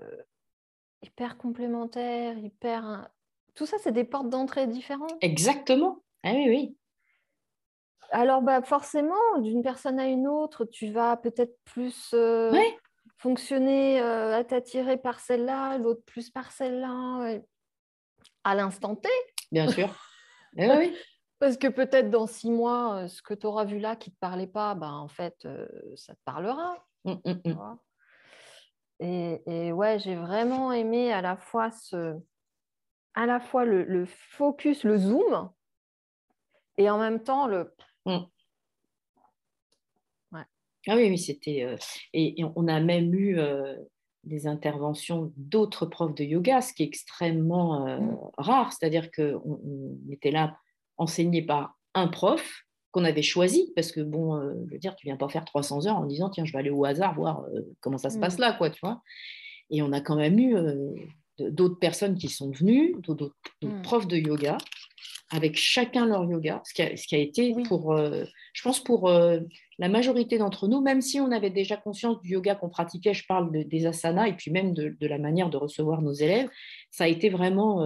hyper complémentaire, hyper. Tout ça, c'est des portes d'entrée différentes? Exactement. Ah oui, oui. Alors, bah, forcément, d'une personne à une autre, tu vas peut-être plus euh, fonctionner, euh, à t'attirer par celle-là, l'autre plus par celle-là, à l'instant T. Bien sûr. Eh oui. Parce que peut-être dans six mois, euh, ce que tu auras vu là qui ne te parlait pas, ben, en fait, euh, ça te parlera. Mmh, mmh, mmh. et, et, ouais, j'ai vraiment aimé à la fois, ce, à la fois le, focus, le zoom, et en même temps le... Ouais. Ah oui, oui, c'était... Euh, et, on a même eu des interventions d'autres profs de yoga, ce qui est extrêmement rare. C'est-à-dire qu'on on était là enseigné par un prof qu'on avait choisi, parce que bon, euh, je veux dire, tu viens pas faire 300 heures en disant, tiens, je vais aller au hasard voir euh, comment ça se passe mm. là, quoi, tu vois. Et on a quand même eu euh, d'autres personnes qui sont venues, d'autres mm. profs de yoga, avec chacun leur yoga, ce qui a, ce qui a été pour, je pense, pour la majorité d'entre nous, même si on avait déjà conscience du yoga qu'on pratiquait, je parle des asanas et puis même de, de, la manière de recevoir nos élèves, ça a été vraiment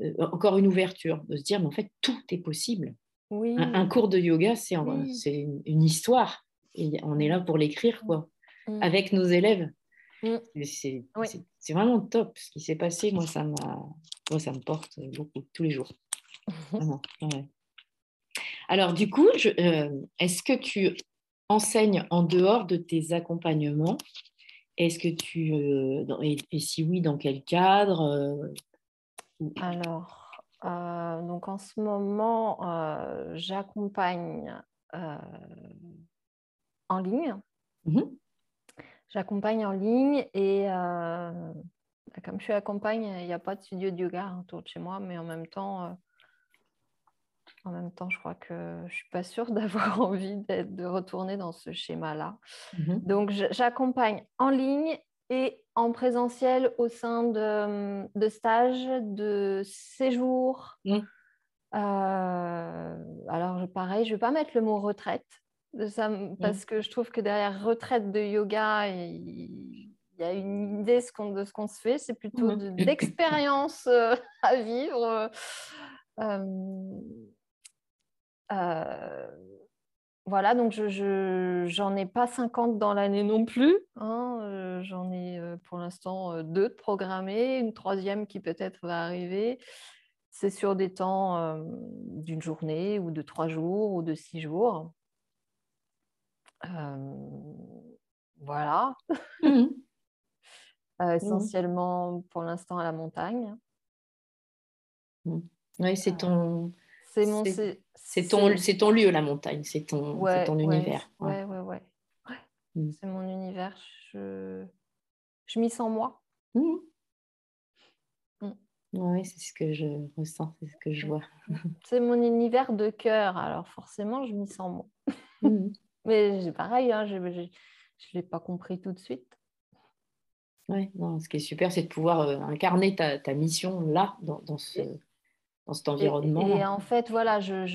euh, encore une ouverture, de se dire, mais en fait, tout est possible. Oui. Un, cours de yoga, c'est une, histoire. Et on est là pour l'écrire, quoi, mm. avec nos élèves. Mm. C'est vraiment top ce qui s'est passé. Moi, ça, moi, ça me porte beaucoup, tous les jours. Alors, du coup, euh, est-ce que tu enseignes en dehors de tes accompagnements? Est-ce que tu. et, si oui, dans quel cadre Alors, donc en ce moment, j'accompagne en ligne. Mmh j'accompagne en ligne et comme je suis accompagne, il n'y a pas de studio de yoga autour de chez moi, mais en même temps, en même temps, je crois que je ne suis pas sûre d'avoir envie de retourner dans ce schéma-là. Mmh Donc, j'accompagne en ligne et en présentiel au sein de, de stages, de séjours. Mmh. Euh, alors, pareil, je ne vais pas mettre le mot retraite, ça, mmh. parce que je trouve que derrière retraite de yoga, il, y a une idée de ce qu'on se fait. C'est plutôt d'expérience euh, à vivre. Euh, voilà, donc je j'en ai pas 50 dans l'année non plus. Hein, euh, j'en ai euh, pour l'instant deux de programmés, une troisième qui peut-être va arriver. C'est sur des temps d'une journée ou de trois jours ou de six jours. voilà. Mmh. Mmh. essentiellement pour l'instant à la montagne. Oui, c'est ton, c'est mon. C'est ton, ton lieu, la montagne, c'est ton, ton univers. Ouais, ouais, ouais. Mm. C'est mon univers. Je, je m'y sens moi. Mm. Mm. Oui, c'est ce que je ressens, c'est ce que je vois. C'est mon univers de cœur, alors forcément, je m'y sens moi. Mais pareil, hein, je ne l'ai pas compris tout de suite. Oui, ce qui est super, c'est de pouvoir euh, incarner ta, ta, mission là, dans, dans ce, dans cet environnement. Et, en fait, voilà, je,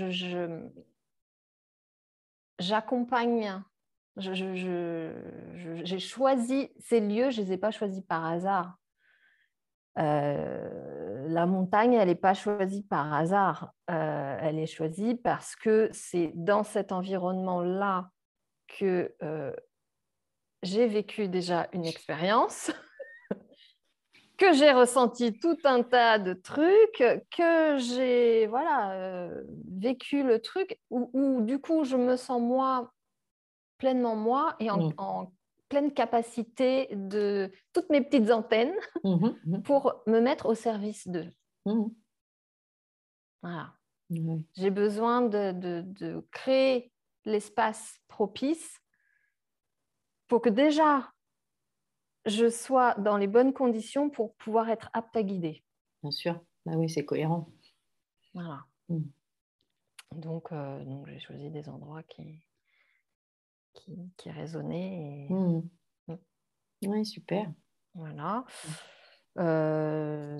j'accompagne. Je, j'ai choisi ces lieux, je ne les ai pas choisis par hasard. Euh, la montagne, elle n'est pas choisie par hasard. Euh, elle est choisie parce que c'est dans cet environnement-là que euh, j'ai vécu déjà une expérience que j'ai ressenti tout un tas de trucs, que j'ai voilà, euh, vécu le truc, où, du coup je me sens moi, pleinement moi, et en, mmh. pleine capacité de toutes mes petites antennes mmh mmh. pour me mettre au service d'eux. Voilà. J'ai besoin de, de créer l'espace propice pour que déjà je sois dans les bonnes conditions pour pouvoir être apte à guider. Bien sûr, bah oui, c'est cohérent. Voilà. Mm. Donc, euh, donc j'ai choisi des endroits qui, qui, qui résonnaient. Mm. Mm. Oui, super. Voilà. Euh,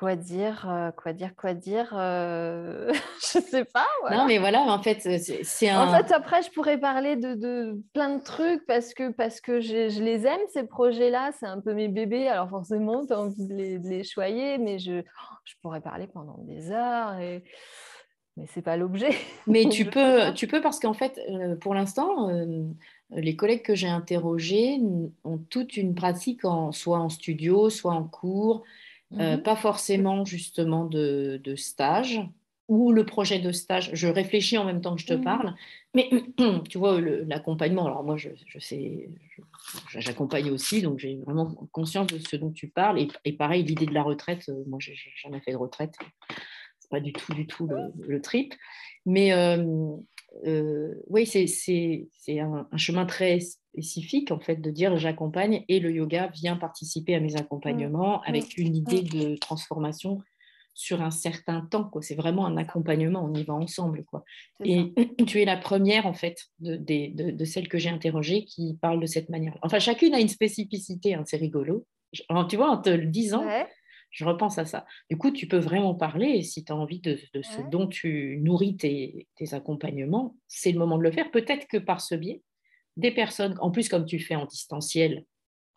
quoi dire, quoi dire, quoi dire, euh... je sais pas. Non, mais voilà, en fait, c'est un. En fait, après, je pourrais parler de, de plein de trucs parce que, parce que je, les aime, ces projets-là. C'est un peu mes bébés. Alors, forcément, tu as envie de les, de choyer, mais je, je pourrais parler pendant des heures. Et... Mais c'est pas l'objet. Mais tu peux, tu peux parce qu'en fait, pour l'instant, les collègues que j'ai interrogés ont toute une pratique en, soit en studio, soit en cours. Euh, mhm. pas forcément justement de, stage ou le projet de stage. Je réfléchis en même temps que je te mhm. parle, mais tu vois, l'accompagnement, alors moi je, sais, j'accompagne aussi, donc j'ai vraiment conscience de ce dont tu parles. Et, pareil, l'idée de la retraite, euh, moi j'ai jamais fait de retraite, c'est pas du tout, du tout le, trip. Mais euh, oui, c'est un, un, chemin très spécifique, en fait, de dire j'accompagne et le yoga vient participer à mes accompagnements mmh. avec mmh. une idée mmh. de transformation sur un certain temps. C'est vraiment un accompagnement, on y va ensemble. Quoi. Et tu es la première, en fait, de, de, de, celles que j'ai interrogées qui parlent de cette manière. Enfin, chacune a une spécificité, hein, c'est rigolo. Tu vois, en te le disant, je repense à ça. Du coup, tu peux vraiment parler, si tu as envie de, ce dont tu nourris tes, tes accompagnements, c'est le moment de le faire. Peut-être que par ce biais, des personnes, en plus comme tu fais en distanciel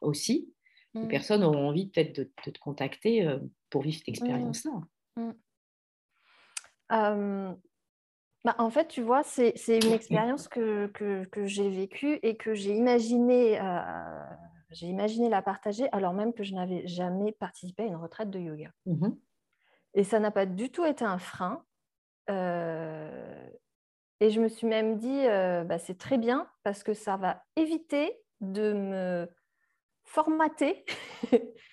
aussi, des mmh. personnes auront envie peut-être de, te contacter euh, pour vivre cette mmh. expérience-là. Mmh. Bah, en fait, tu vois, c'est une expérience que, que, j'ai vécue et que j'ai imaginé, euh, j'ai imaginé la partager alors même que je n'avais jamais participé à une retraite de yoga. Et ça n'a pas du tout été un frein. Euh, Et je me suis même dit, bah, c'est très bien parce que ça va éviter de me formater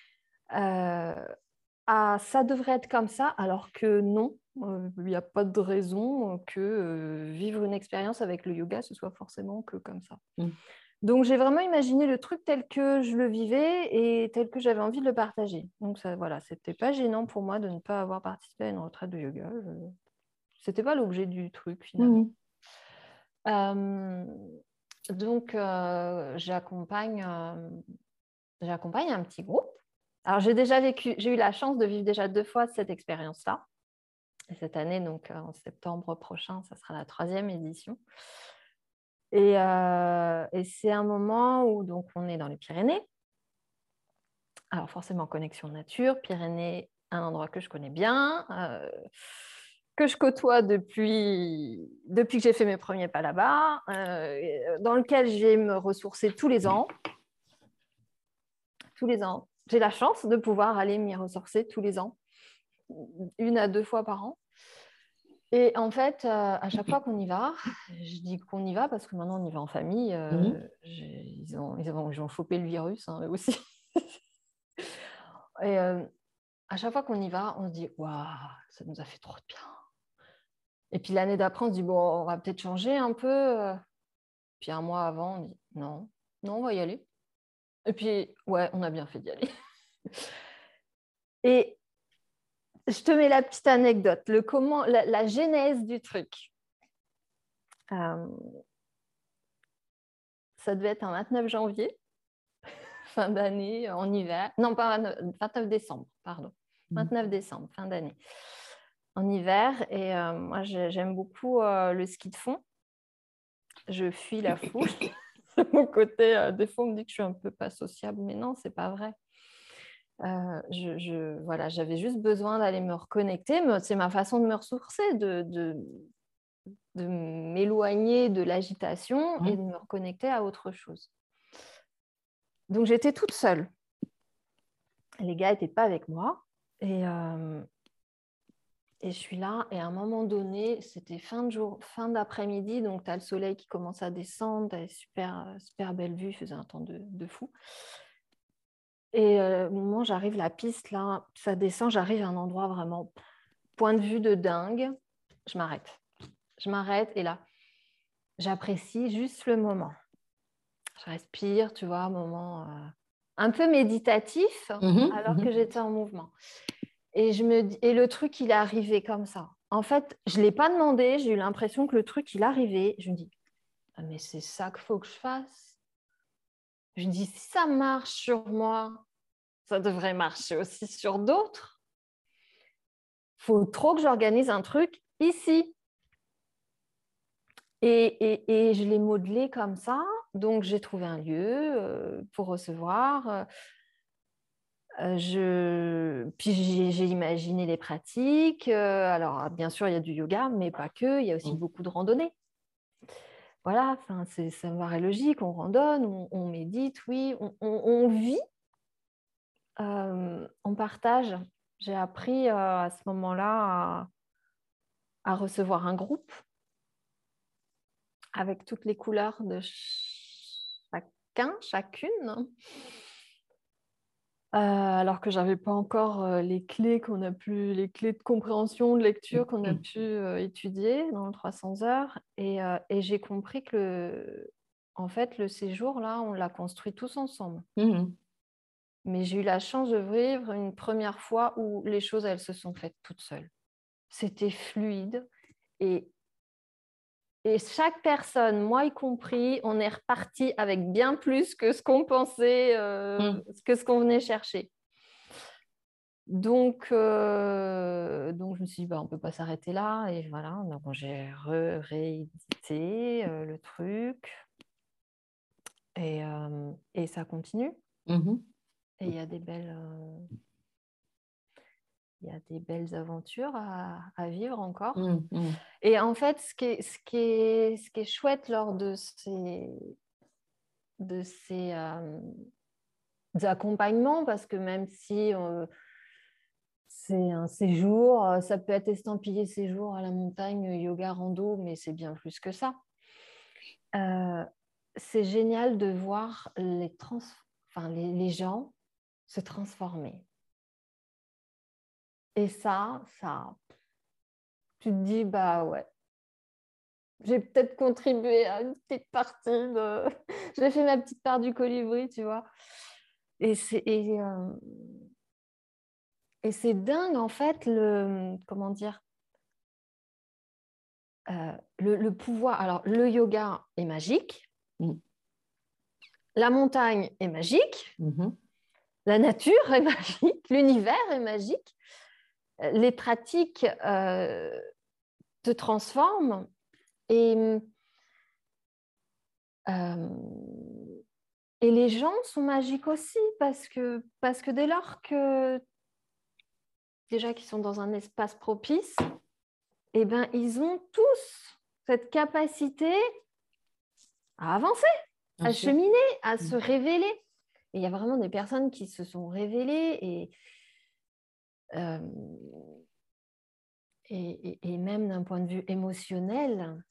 à ça devrait être comme ça, alors que non, il n'y a pas de raison que vivre une expérience avec le yoga, ce soit forcément que comme ça. Mmh. Donc j'ai vraiment imaginé le truc tel que je le vivais et tel que j'avais envie de le partager. Donc ça, voilà, c'était pas gênant pour moi de ne pas avoir participé à une retraite de yoga. Je... C'était pas l'objet du truc finalement. Mmh. donc j'accompagne, j'accompagne un petit groupe. Alors j'ai déjà vécu, j'ai eu la chance de vivre déjà deux fois cette expérience-là. Et cette année, donc en septembre prochain, ça sera la troisième édition. Euh, et, c'est un moment où donc, on est dans les Pyrénées. Alors forcément, connexion nature, Pyrénées, un endroit que je connais bien, euh, que je côtoie depuis, depuis que j'ai fait mes premiers pas là-bas, euh, dans lequel je vais me ressourcer tous les ans. Tous les ans. J'ai la chance de pouvoir aller m'y ressourcer tous les ans, une à deux fois par an. Et en fait, euh, à chaque fois qu'on y va, je dis qu'on y va parce que maintenant on y va en famille. Euh, mhm. ils, ont, ils, ont, chopé le virus hein, aussi. et euh, à chaque fois qu'on y va, on se dit Waouh, ça nous a fait trop de bien. Et puis l'année d'après, on se dit Bon, on va peut-être changer un peu. Puis un mois avant, on dit Non, non, on va y aller. Et puis, ouais, on a bien fait d'y aller. et je te mets la petite anecdote, le comment, la, genèse du truc. Euh, ça devait être un 29 janvier, fin d'année, en hiver. Non, pas 29 décembre, pardon. 29 mmh. décembre, fin d'année, en hiver. Et euh, moi, j'aime beaucoup euh, le ski de fond. Je fuis la foule. mon côté, des fois, on me dit que je suis un peu pas sociable, mais non, c'est pas vrai. Euh, je, voilà, j'avais juste besoin d'aller me reconnecter. C'est ma façon de me ressourcer, de, de, de m'éloigner de l'agitation et de me reconnecter à autre chose. Donc j'étais toute seule. Les gars n'étaient pas avec moi. Et, euh, et je suis là. Et à un moment donné, c'était fin de jour, fin d'après-midi. Donc tu as le soleil qui commence à descendre. Tu as super, super belle vue. Il faisait un temps de, de fou. Et euh, au moment où j'arrive, la piste, là, ça descend, j'arrive à un endroit vraiment point de vue de dingue. Je m'arrête. Je m'arrête et là, j'apprécie juste le moment. Je respire, tu vois, un moment euh, un peu méditatif mmh alors mmh que j'étais en mouvement. Et, je me et le truc, il est arrivé comme ça. En fait, je ne l'ai pas demandé, j'ai eu l'impression que le truc, il arrivait. Je me dis, ah, mais c'est ça qu'il faut que je fasse je dis, si ça marche sur moi, ça devrait marcher aussi sur d'autres. Il faut trop que j'organise un truc ici. Et, je l'ai modelé comme ça. Donc, j'ai trouvé un lieu euh, pour recevoir. Euh, je... Puis, j'ai imaginé les pratiques. Euh, alors, bien sûr, il y a du yoga, mais pas que. Il y a aussi mmh. beaucoup de randonnées voilà, ça me paraît logique, on randonne, on, médite, oui, on, vit, on partage. J'ai appris à ce moment-là à, recevoir un groupe avec toutes les couleurs de chacun, chacune. Euh, alors que j'avais pas encore euh, les clés qu'on a pu, les clés de compréhension, de lecture qu'on a mmh. pu euh, étudier dans le 300 heures. Et, j'ai compris que, le, en fait, le séjour, là, on l'a construit tous ensemble. Mmh Mais j'ai eu la chance de vivre une première fois où les choses, elles se sont faites toutes seules. C'était fluide. Et et chaque personne, moi y compris, on est reparti avec bien plus que ce qu'on pensait, euh, mm. que ce qu'on venait chercher. Donc, euh, donc je me suis dit, bah, on ne peut pas s'arrêter là. Et voilà, donc j'ai réédité euh, le truc. Et, et ça continue. Mm-hmm. Et il y a des belles il y a des belles aventures à, vivre encore. Mmh, mmh. Et en fait, ce qui, est, ce, qui est, ce qui est chouette lors de ces, de ces euh, accompagnements, parce que même si euh, c'est un séjour, ça peut être estampillé séjour à la montagne, yoga, rando, mais c'est bien plus que ça. c'est génial de voir les, enfin, les gens se transformer. Et ça, ça, tu te dis, bah ouais, j'ai peut-être contribué à une petite partie de. j'ai fait ma petite part du colibri, tu vois. Et c'est et, euh, c'est dingue en fait le comment dire euh, le, pouvoir. Alors le yoga est magique, mm. la montagne est magique, mm-hmm. la nature est magique, l'univers est magique les pratiques euh, te transforment et, euh, et les gens sont magiques aussi parce que, parce que dès lors que déjà qu'ils sont dans un espace propice, eh ben, ils ont tous cette capacité à avancer, à cheminer, à se mm. révéler. Et il y a vraiment des personnes qui se sont révélées et, euh, et, même d'un point de vue émotionnel,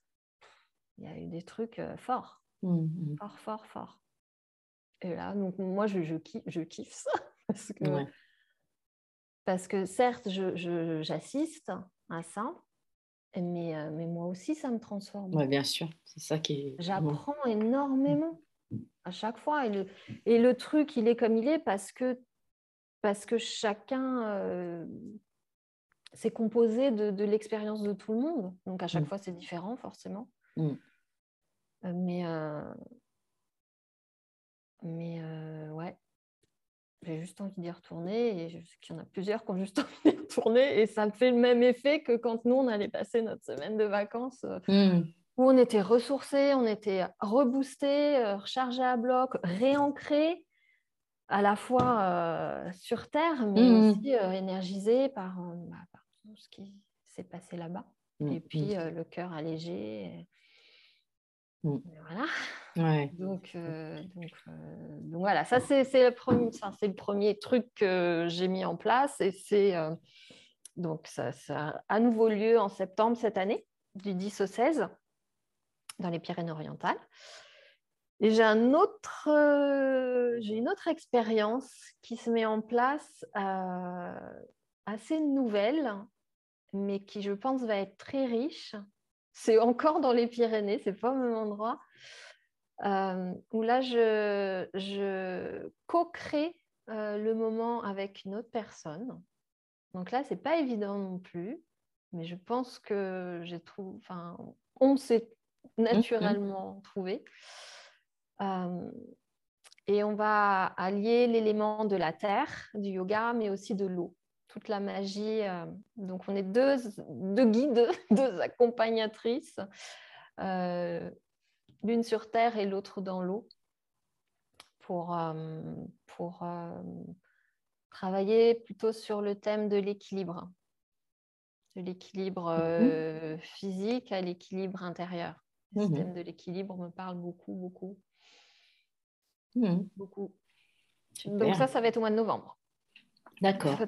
il y a eu des trucs euh, forts, mmh, fort, fort, fort. Et là, donc moi, je, je, kiffe, je kiffe ça. Parce que, parce que certes, j'assiste à ça, mais, euh, mais moi aussi, ça me transforme. Oui, bien sûr, c'est ça qui est. J'apprends énormément à chaque fois. Et le, et le truc, il est comme il est parce que parce que chacun euh, c'est composé de, l'expérience de tout le monde. Donc à chaque mm. fois, c'est différent, forcément. Mm. Euh, mais, euh, mais ouais, j'ai juste envie d'y retourner. Et je sais qu'il y en a plusieurs qui ont juste envie d'y retourner. Et ça me fait le même effet que quand nous, on allait passer notre semaine de vacances. Mm. Où on était ressourcés, on était reboostés, rechargés à bloc, réancrés à la fois euh, sur Terre, mais mmh. aussi euh, énergisé par, euh, bah, par, tout ce qui s'est passé là-bas. Mmh. Et puis mmh. le cœur allégé. Voilà. Donc, donc, donc, voilà, ça c'est le, premier, c'est le premier truc que j'ai mis en place et c'est donc ça, ça, a à nouveau lieu en septembre cette année, du 10 au 16, dans les Pyrénées-Orientales. Et j'ai un autre, euh, j'ai une autre expérience qui se met en place euh, assez nouvelle, mais qui, je pense, va être très riche. C'est encore dans les Pyrénées, c'est pas au même endroit. Euh, où là, je, je co-crée le moment avec une autre personne. Donc là, c'est pas évident non plus, mais je pense que j'ai trouvé, enfin, on s'est mmh, mmh. naturellement trouvé. Euh, et on va allier l'élément de la terre, du yoga, mais aussi de l'eau, toute la magie. Euh, donc on est deux, deux guides, deux accompagnatrices, euh, l'une sur terre et l'autre dans l'eau, pour, pour travailler plutôt sur le thème de l'équilibre, de l'équilibre mhm. physique à l'équilibre intérieur. Le mhm. thème de l'équilibre me parle beaucoup, beaucoup. Mmh. Beaucoup. Donc ça, ça va être au mois de novembre. D'accord.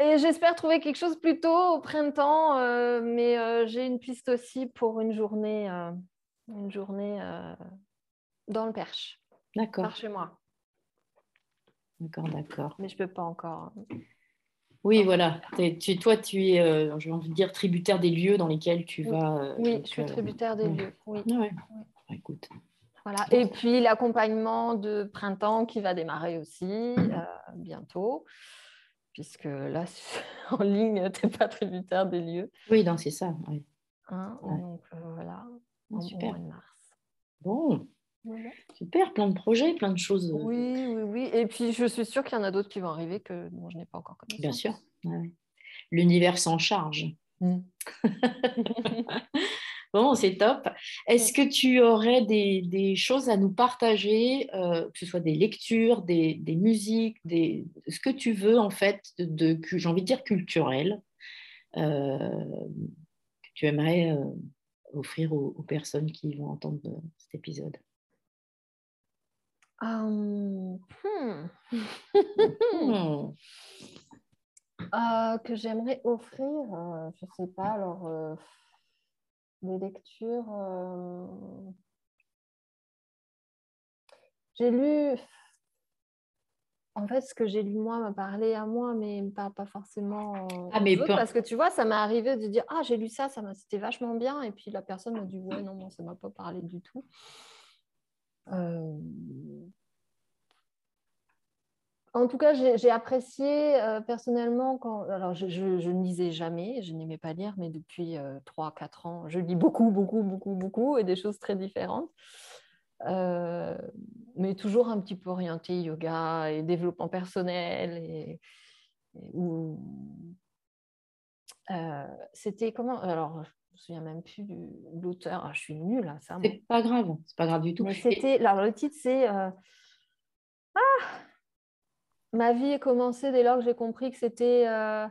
Et j'espère trouver quelque chose plus tôt au printemps, euh, mais euh, j'ai une piste aussi pour une journée, euh, une journée dans le Perche. D'accord. Par chez moi. D'accord, d'accord. Mais je peux pas encore. Oui, voilà. Tu, toi, tu es, j'ai envie de dire, tributaire des lieux dans lesquels tu vas. oui, je suis tributaire des lieux. Oui. Ah ouais. Écoute, voilà. Et puis l'accompagnement de printemps qui va démarrer aussi euh, bientôt, puisque là, en ligne, tu n'es pas tributaire des lieux. Oui, non, c'est ça. Hein, donc euh, voilà, en super. mois de mars. Bon, super, plein de projets, plein de choses. Oui, oui, oui. Et puis je suis sûre qu'il y en a d'autres qui vont arriver que je n'ai pas encore connaissance. Bien sûr. L'univers s'en charge. Mm. Bon, c'est top. Est-ce que tu aurais des, choses à nous partager, euh, que ce soit des lectures, des, musiques, des, ce que tu veux en fait, de, j'ai envie de dire culturel, euh, que tu aimerais euh, offrir aux, personnes qui vont entendre cet épisode? Hmm. Hmm. Euh, que j'aimerais offrir, je ne sais pas, alors euh, des lectures. J'ai lu, en fait, ce que j'ai lu moi m'a parlé à moi, mais me parle pas forcément ah, mais parce que tu vois, ça m'est arrivé de dire ah j'ai lu ça, ça c'était vachement bien, et puis la personne m'a dit ouais non, non ça m'a pas parlé du tout. En tout cas, j'ai apprécié euh, personnellement quand. Alors, je, ne lisais jamais, je n'aimais pas lire, mais depuis euh, 3-4 ans, je lis beaucoup, beaucoup, beaucoup, beaucoup et des choses très différentes. Euh, mais toujours un petit peu orienté yoga et développement personnel. Et, euh, C'était comment Alors, je me souviens même plus de l'auteur. Ah, je suis nulle à ça. C'est pas grave, c'est pas grave du tout. Mais c'était. Alors, le titre, c'est. Ah ma vie a commencé dès lors que j'ai compris que c'était euh,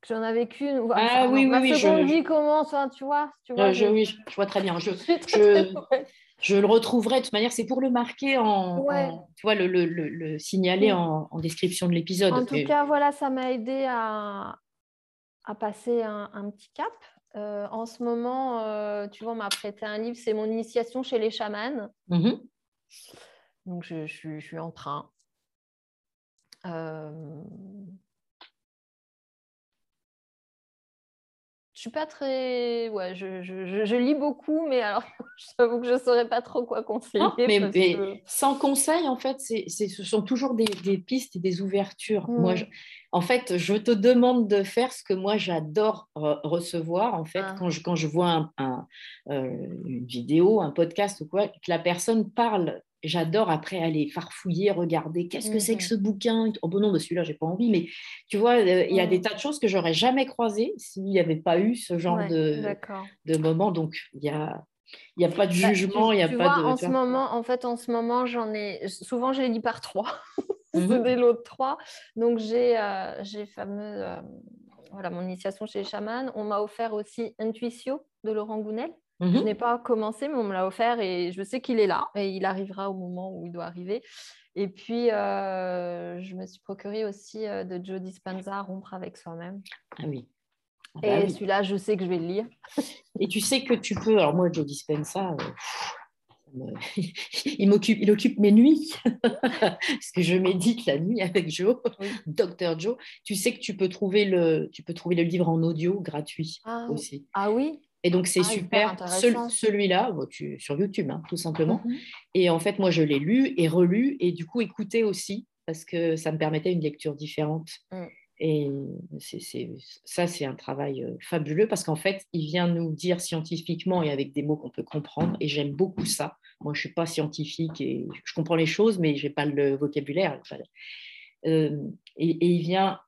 que j'en avais qu'une. ah oui, ma oui, seconde vie commence, tu vois. Tu vois je, oui, je vois très bien. Je, je, le retrouverai de toute manière. C'est pour le marquer en, tu vois, le, le, le, signaler en, en, description de l'épisode. En tout cas, voilà, ça m'a aidé à, à passer un, un petit cap. Euh, en ce moment, euh, tu vois, on m'a prêté un livre, c'est mon initiation chez les chamans. Mm-hmm. Donc, je, je, suis en train. Euh... Je suis pas très. Ouais, je, je, je, lis beaucoup, mais alors j'avoue que je ne saurais pas trop quoi conseiller. mais, sans conseil, en fait, c'est, ce sont toujours des, des, pistes et des ouvertures. Moi, mmh. en fait, je te demande de faire ce que moi j'adore recevoir. En fait, ah. quand, je, quand je vois un, euh, une vidéo, un podcast ou quoi, que la personne parle j'adore après aller farfouiller, regarder qu'est-ce que c'est que mmh ce bouquin. Oh bon non, celui-là, j'ai pas envie, mais tu vois, euh, il y a des mmh. tas de choses que j'aurais jamais croisées s'il n'y avait pas eu ce genre de, de moment. Donc, il y a. Il n'y a pas de bah, jugement, il n'y a pas de. En ce moment, en fait, en ce moment, j'en ai. Souvent, j'ai lis par trois. c'est mmh lots de trois. Donc, j'ai euh, j'ai fameux. Euh, voilà, mon initiation chez les chamans. On m'a offert aussi Intuitio de Laurent Gounel. Je mhm. n'ai pas commencé, mais on me l'a offert et je sais qu'il est là et il arrivera au moment où il doit arriver. Et puis, euh, je me suis procuré aussi euh, de Joe Dispenza, Rompre avec soi-même. Ah oui. Ah bah et celui-là, je sais que je vais le lire. Et tu sais que tu peux. Alors, moi, Joe Dispenza, euh, il m'occupe, il occupe mes nuits parce que je médite la nuit avec Joe, Docteur Joe. Tu sais que tu peux trouver le, tu peux trouver le livre en audio gratuit ah, aussi. Ah oui? Et donc, c'est ah, super. Celui-là, sur YouTube, hein, tout simplement. Mhm. Et en fait, moi, je l'ai lu et relu et du coup, écouté aussi, parce que ça me permettait une lecture différente. Mm. Et ça, c'est un travail euh, fabuleux parce qu'en fait, il vient nous dire scientifiquement et avec des mots qu'on peut comprendre. Et j'aime beaucoup ça. Moi, je ne suis pas scientifique et je comprends les choses, mais je n'ai pas le vocabulaire. Euh, et, et, il vient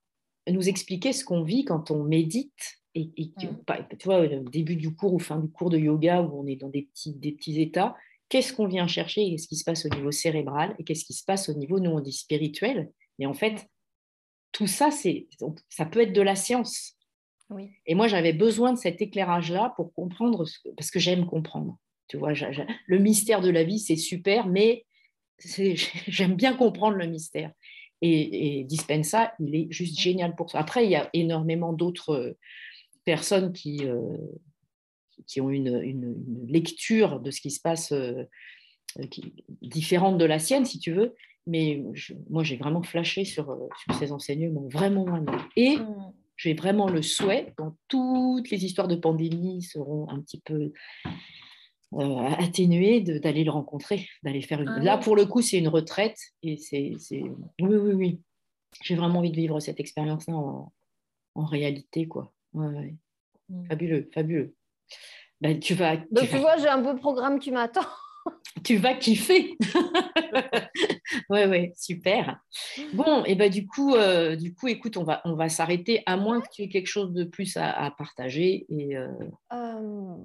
nous expliquer ce qu'on vit quand on médite et, mmh. tu vois, au début du cours ou fin du cours de yoga où on est dans des petits, des petits états, qu'est-ce qu'on vient chercher Qu'est-ce qui se passe au niveau cérébral et qu'est-ce qui se passe au niveau, nous on dit spirituel Mais en fait, tout ça, c'est, ça peut être de la science. Oui. Et moi, j'avais besoin de cet éclairage-là pour comprendre, ce parce que j'aime comprendre. Tu vois, le mystère de la vie, c'est super, mais j'aime bien comprendre le mystère. Et, et Dispensa, il est juste génial pour ça. Après, il y a énormément d'autres personnes qui, euh, qui ont une, une, lecture de ce qui se passe euh, qui, différente de la sienne, si tu veux. Mais moi, j'ai vraiment flashé sur, euh, sur, ces enseignements, vraiment, vraiment. Et mm. j'ai vraiment le souhait, quand toutes les histoires de pandémie seront un petit peu atténuées, d'aller le rencontrer, d'aller faire une... Ah Là, pour le coup, c'est une retraite. Et c'est... Oui, oui, oui. J'ai vraiment envie de vivre cette expérience-là en, en réalité, quoi. Ouais, mm. Fabuleux, fabuleux. Ben, tu vas. Donc, tu, vois, j'ai un beau programme qui m'attend. tu vas kiffer. ouais, ouais, super. Bon, et ben du coup, euh, du coup, écoute, on va, on va s'arrêter à moins que tu aies quelque chose de plus à, partager. Et euh... Euh...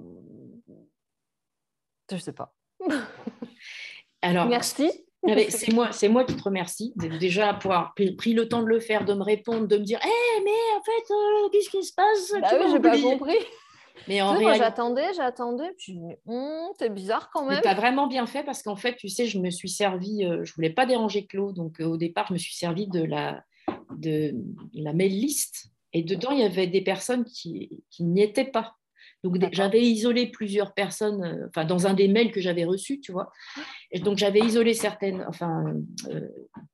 Je sais pas. Alors, merci. C'est moi, c'est moi qui te remercie déjà pour avoir pris le temps de le faire, de me répondre, de me dire, eh mais en fait, euh, qu'est-ce qui se passe? Bah oui, j'ai pas compris. Mais en réalité... j'attendais, j'attendais, puis hum, c'est bizarre quand même. Tu as vraiment bien fait parce qu'en fait, tu sais, je me suis servi, euh, je voulais pas déranger Claude, donc euh, au départ, je me suis servi de la de la mail list. Et dedans, il y avait des personnes qui, qui n'y étaient pas. Donc, j'avais isolé plusieurs personnes, euh, enfin, dans un des mails que j'avais reçus, tu vois. Et donc, j'avais isolé certaines, enfin, euh,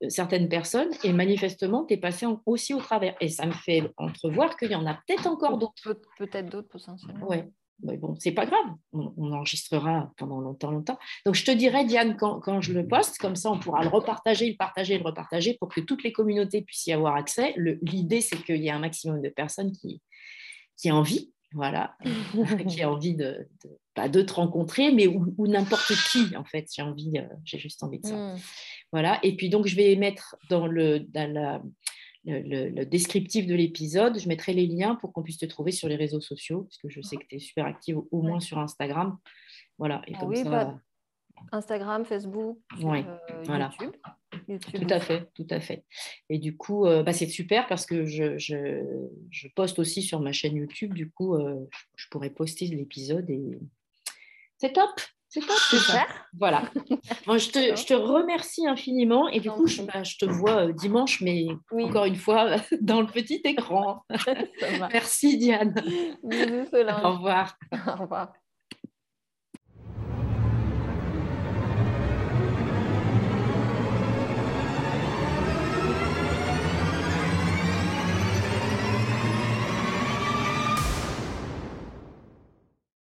certaines personnes et manifestement, tu es passé aussi au travers. Et ça me fait entrevoir qu'il y en a peut-être encore d'autres. peut-être d'autres potentiellement. Ouais. Mais bon, c'est pas grave, on, enregistrera pendant longtemps, longtemps. Donc, je te dirai, Diane, quand, quand, je le poste, comme ça, on pourra le repartager, le partager, le repartager pour que toutes les communautés puissent y avoir accès. L'idée, c'est qu'il y ait un maximum de personnes qui, qui aient envie voilà, qui a envie de, pas de te rencontrer, mais ou, n'importe qui, en fait, j'ai envie, euh, j'ai juste envie de ça. Mmh. Voilà, et puis donc je vais mettre dans le, dans le, descriptif de l'épisode, je mettrai les liens pour qu'on puisse te trouver sur les réseaux sociaux, parce que je sais que tu es super active, au moins sur Instagram. Voilà, et ah ça... Bah, Instagram, Facebook, euh, YouTube. Tout à fait, tout à fait. Et du coup, euh, bah, c'est super parce que je, je, poste aussi sur ma chaîne YouTube. Du coup, euh, je, pourrais poster l'épisode et c'est top. C'est top. Super. Voilà. je, te, je, te, remercie infiniment. Et du coup, je, bah, je te vois dimanche, mais encore une fois, dans le petit écran. Merci, Diane. Bisous, Au revoir. Au revoir.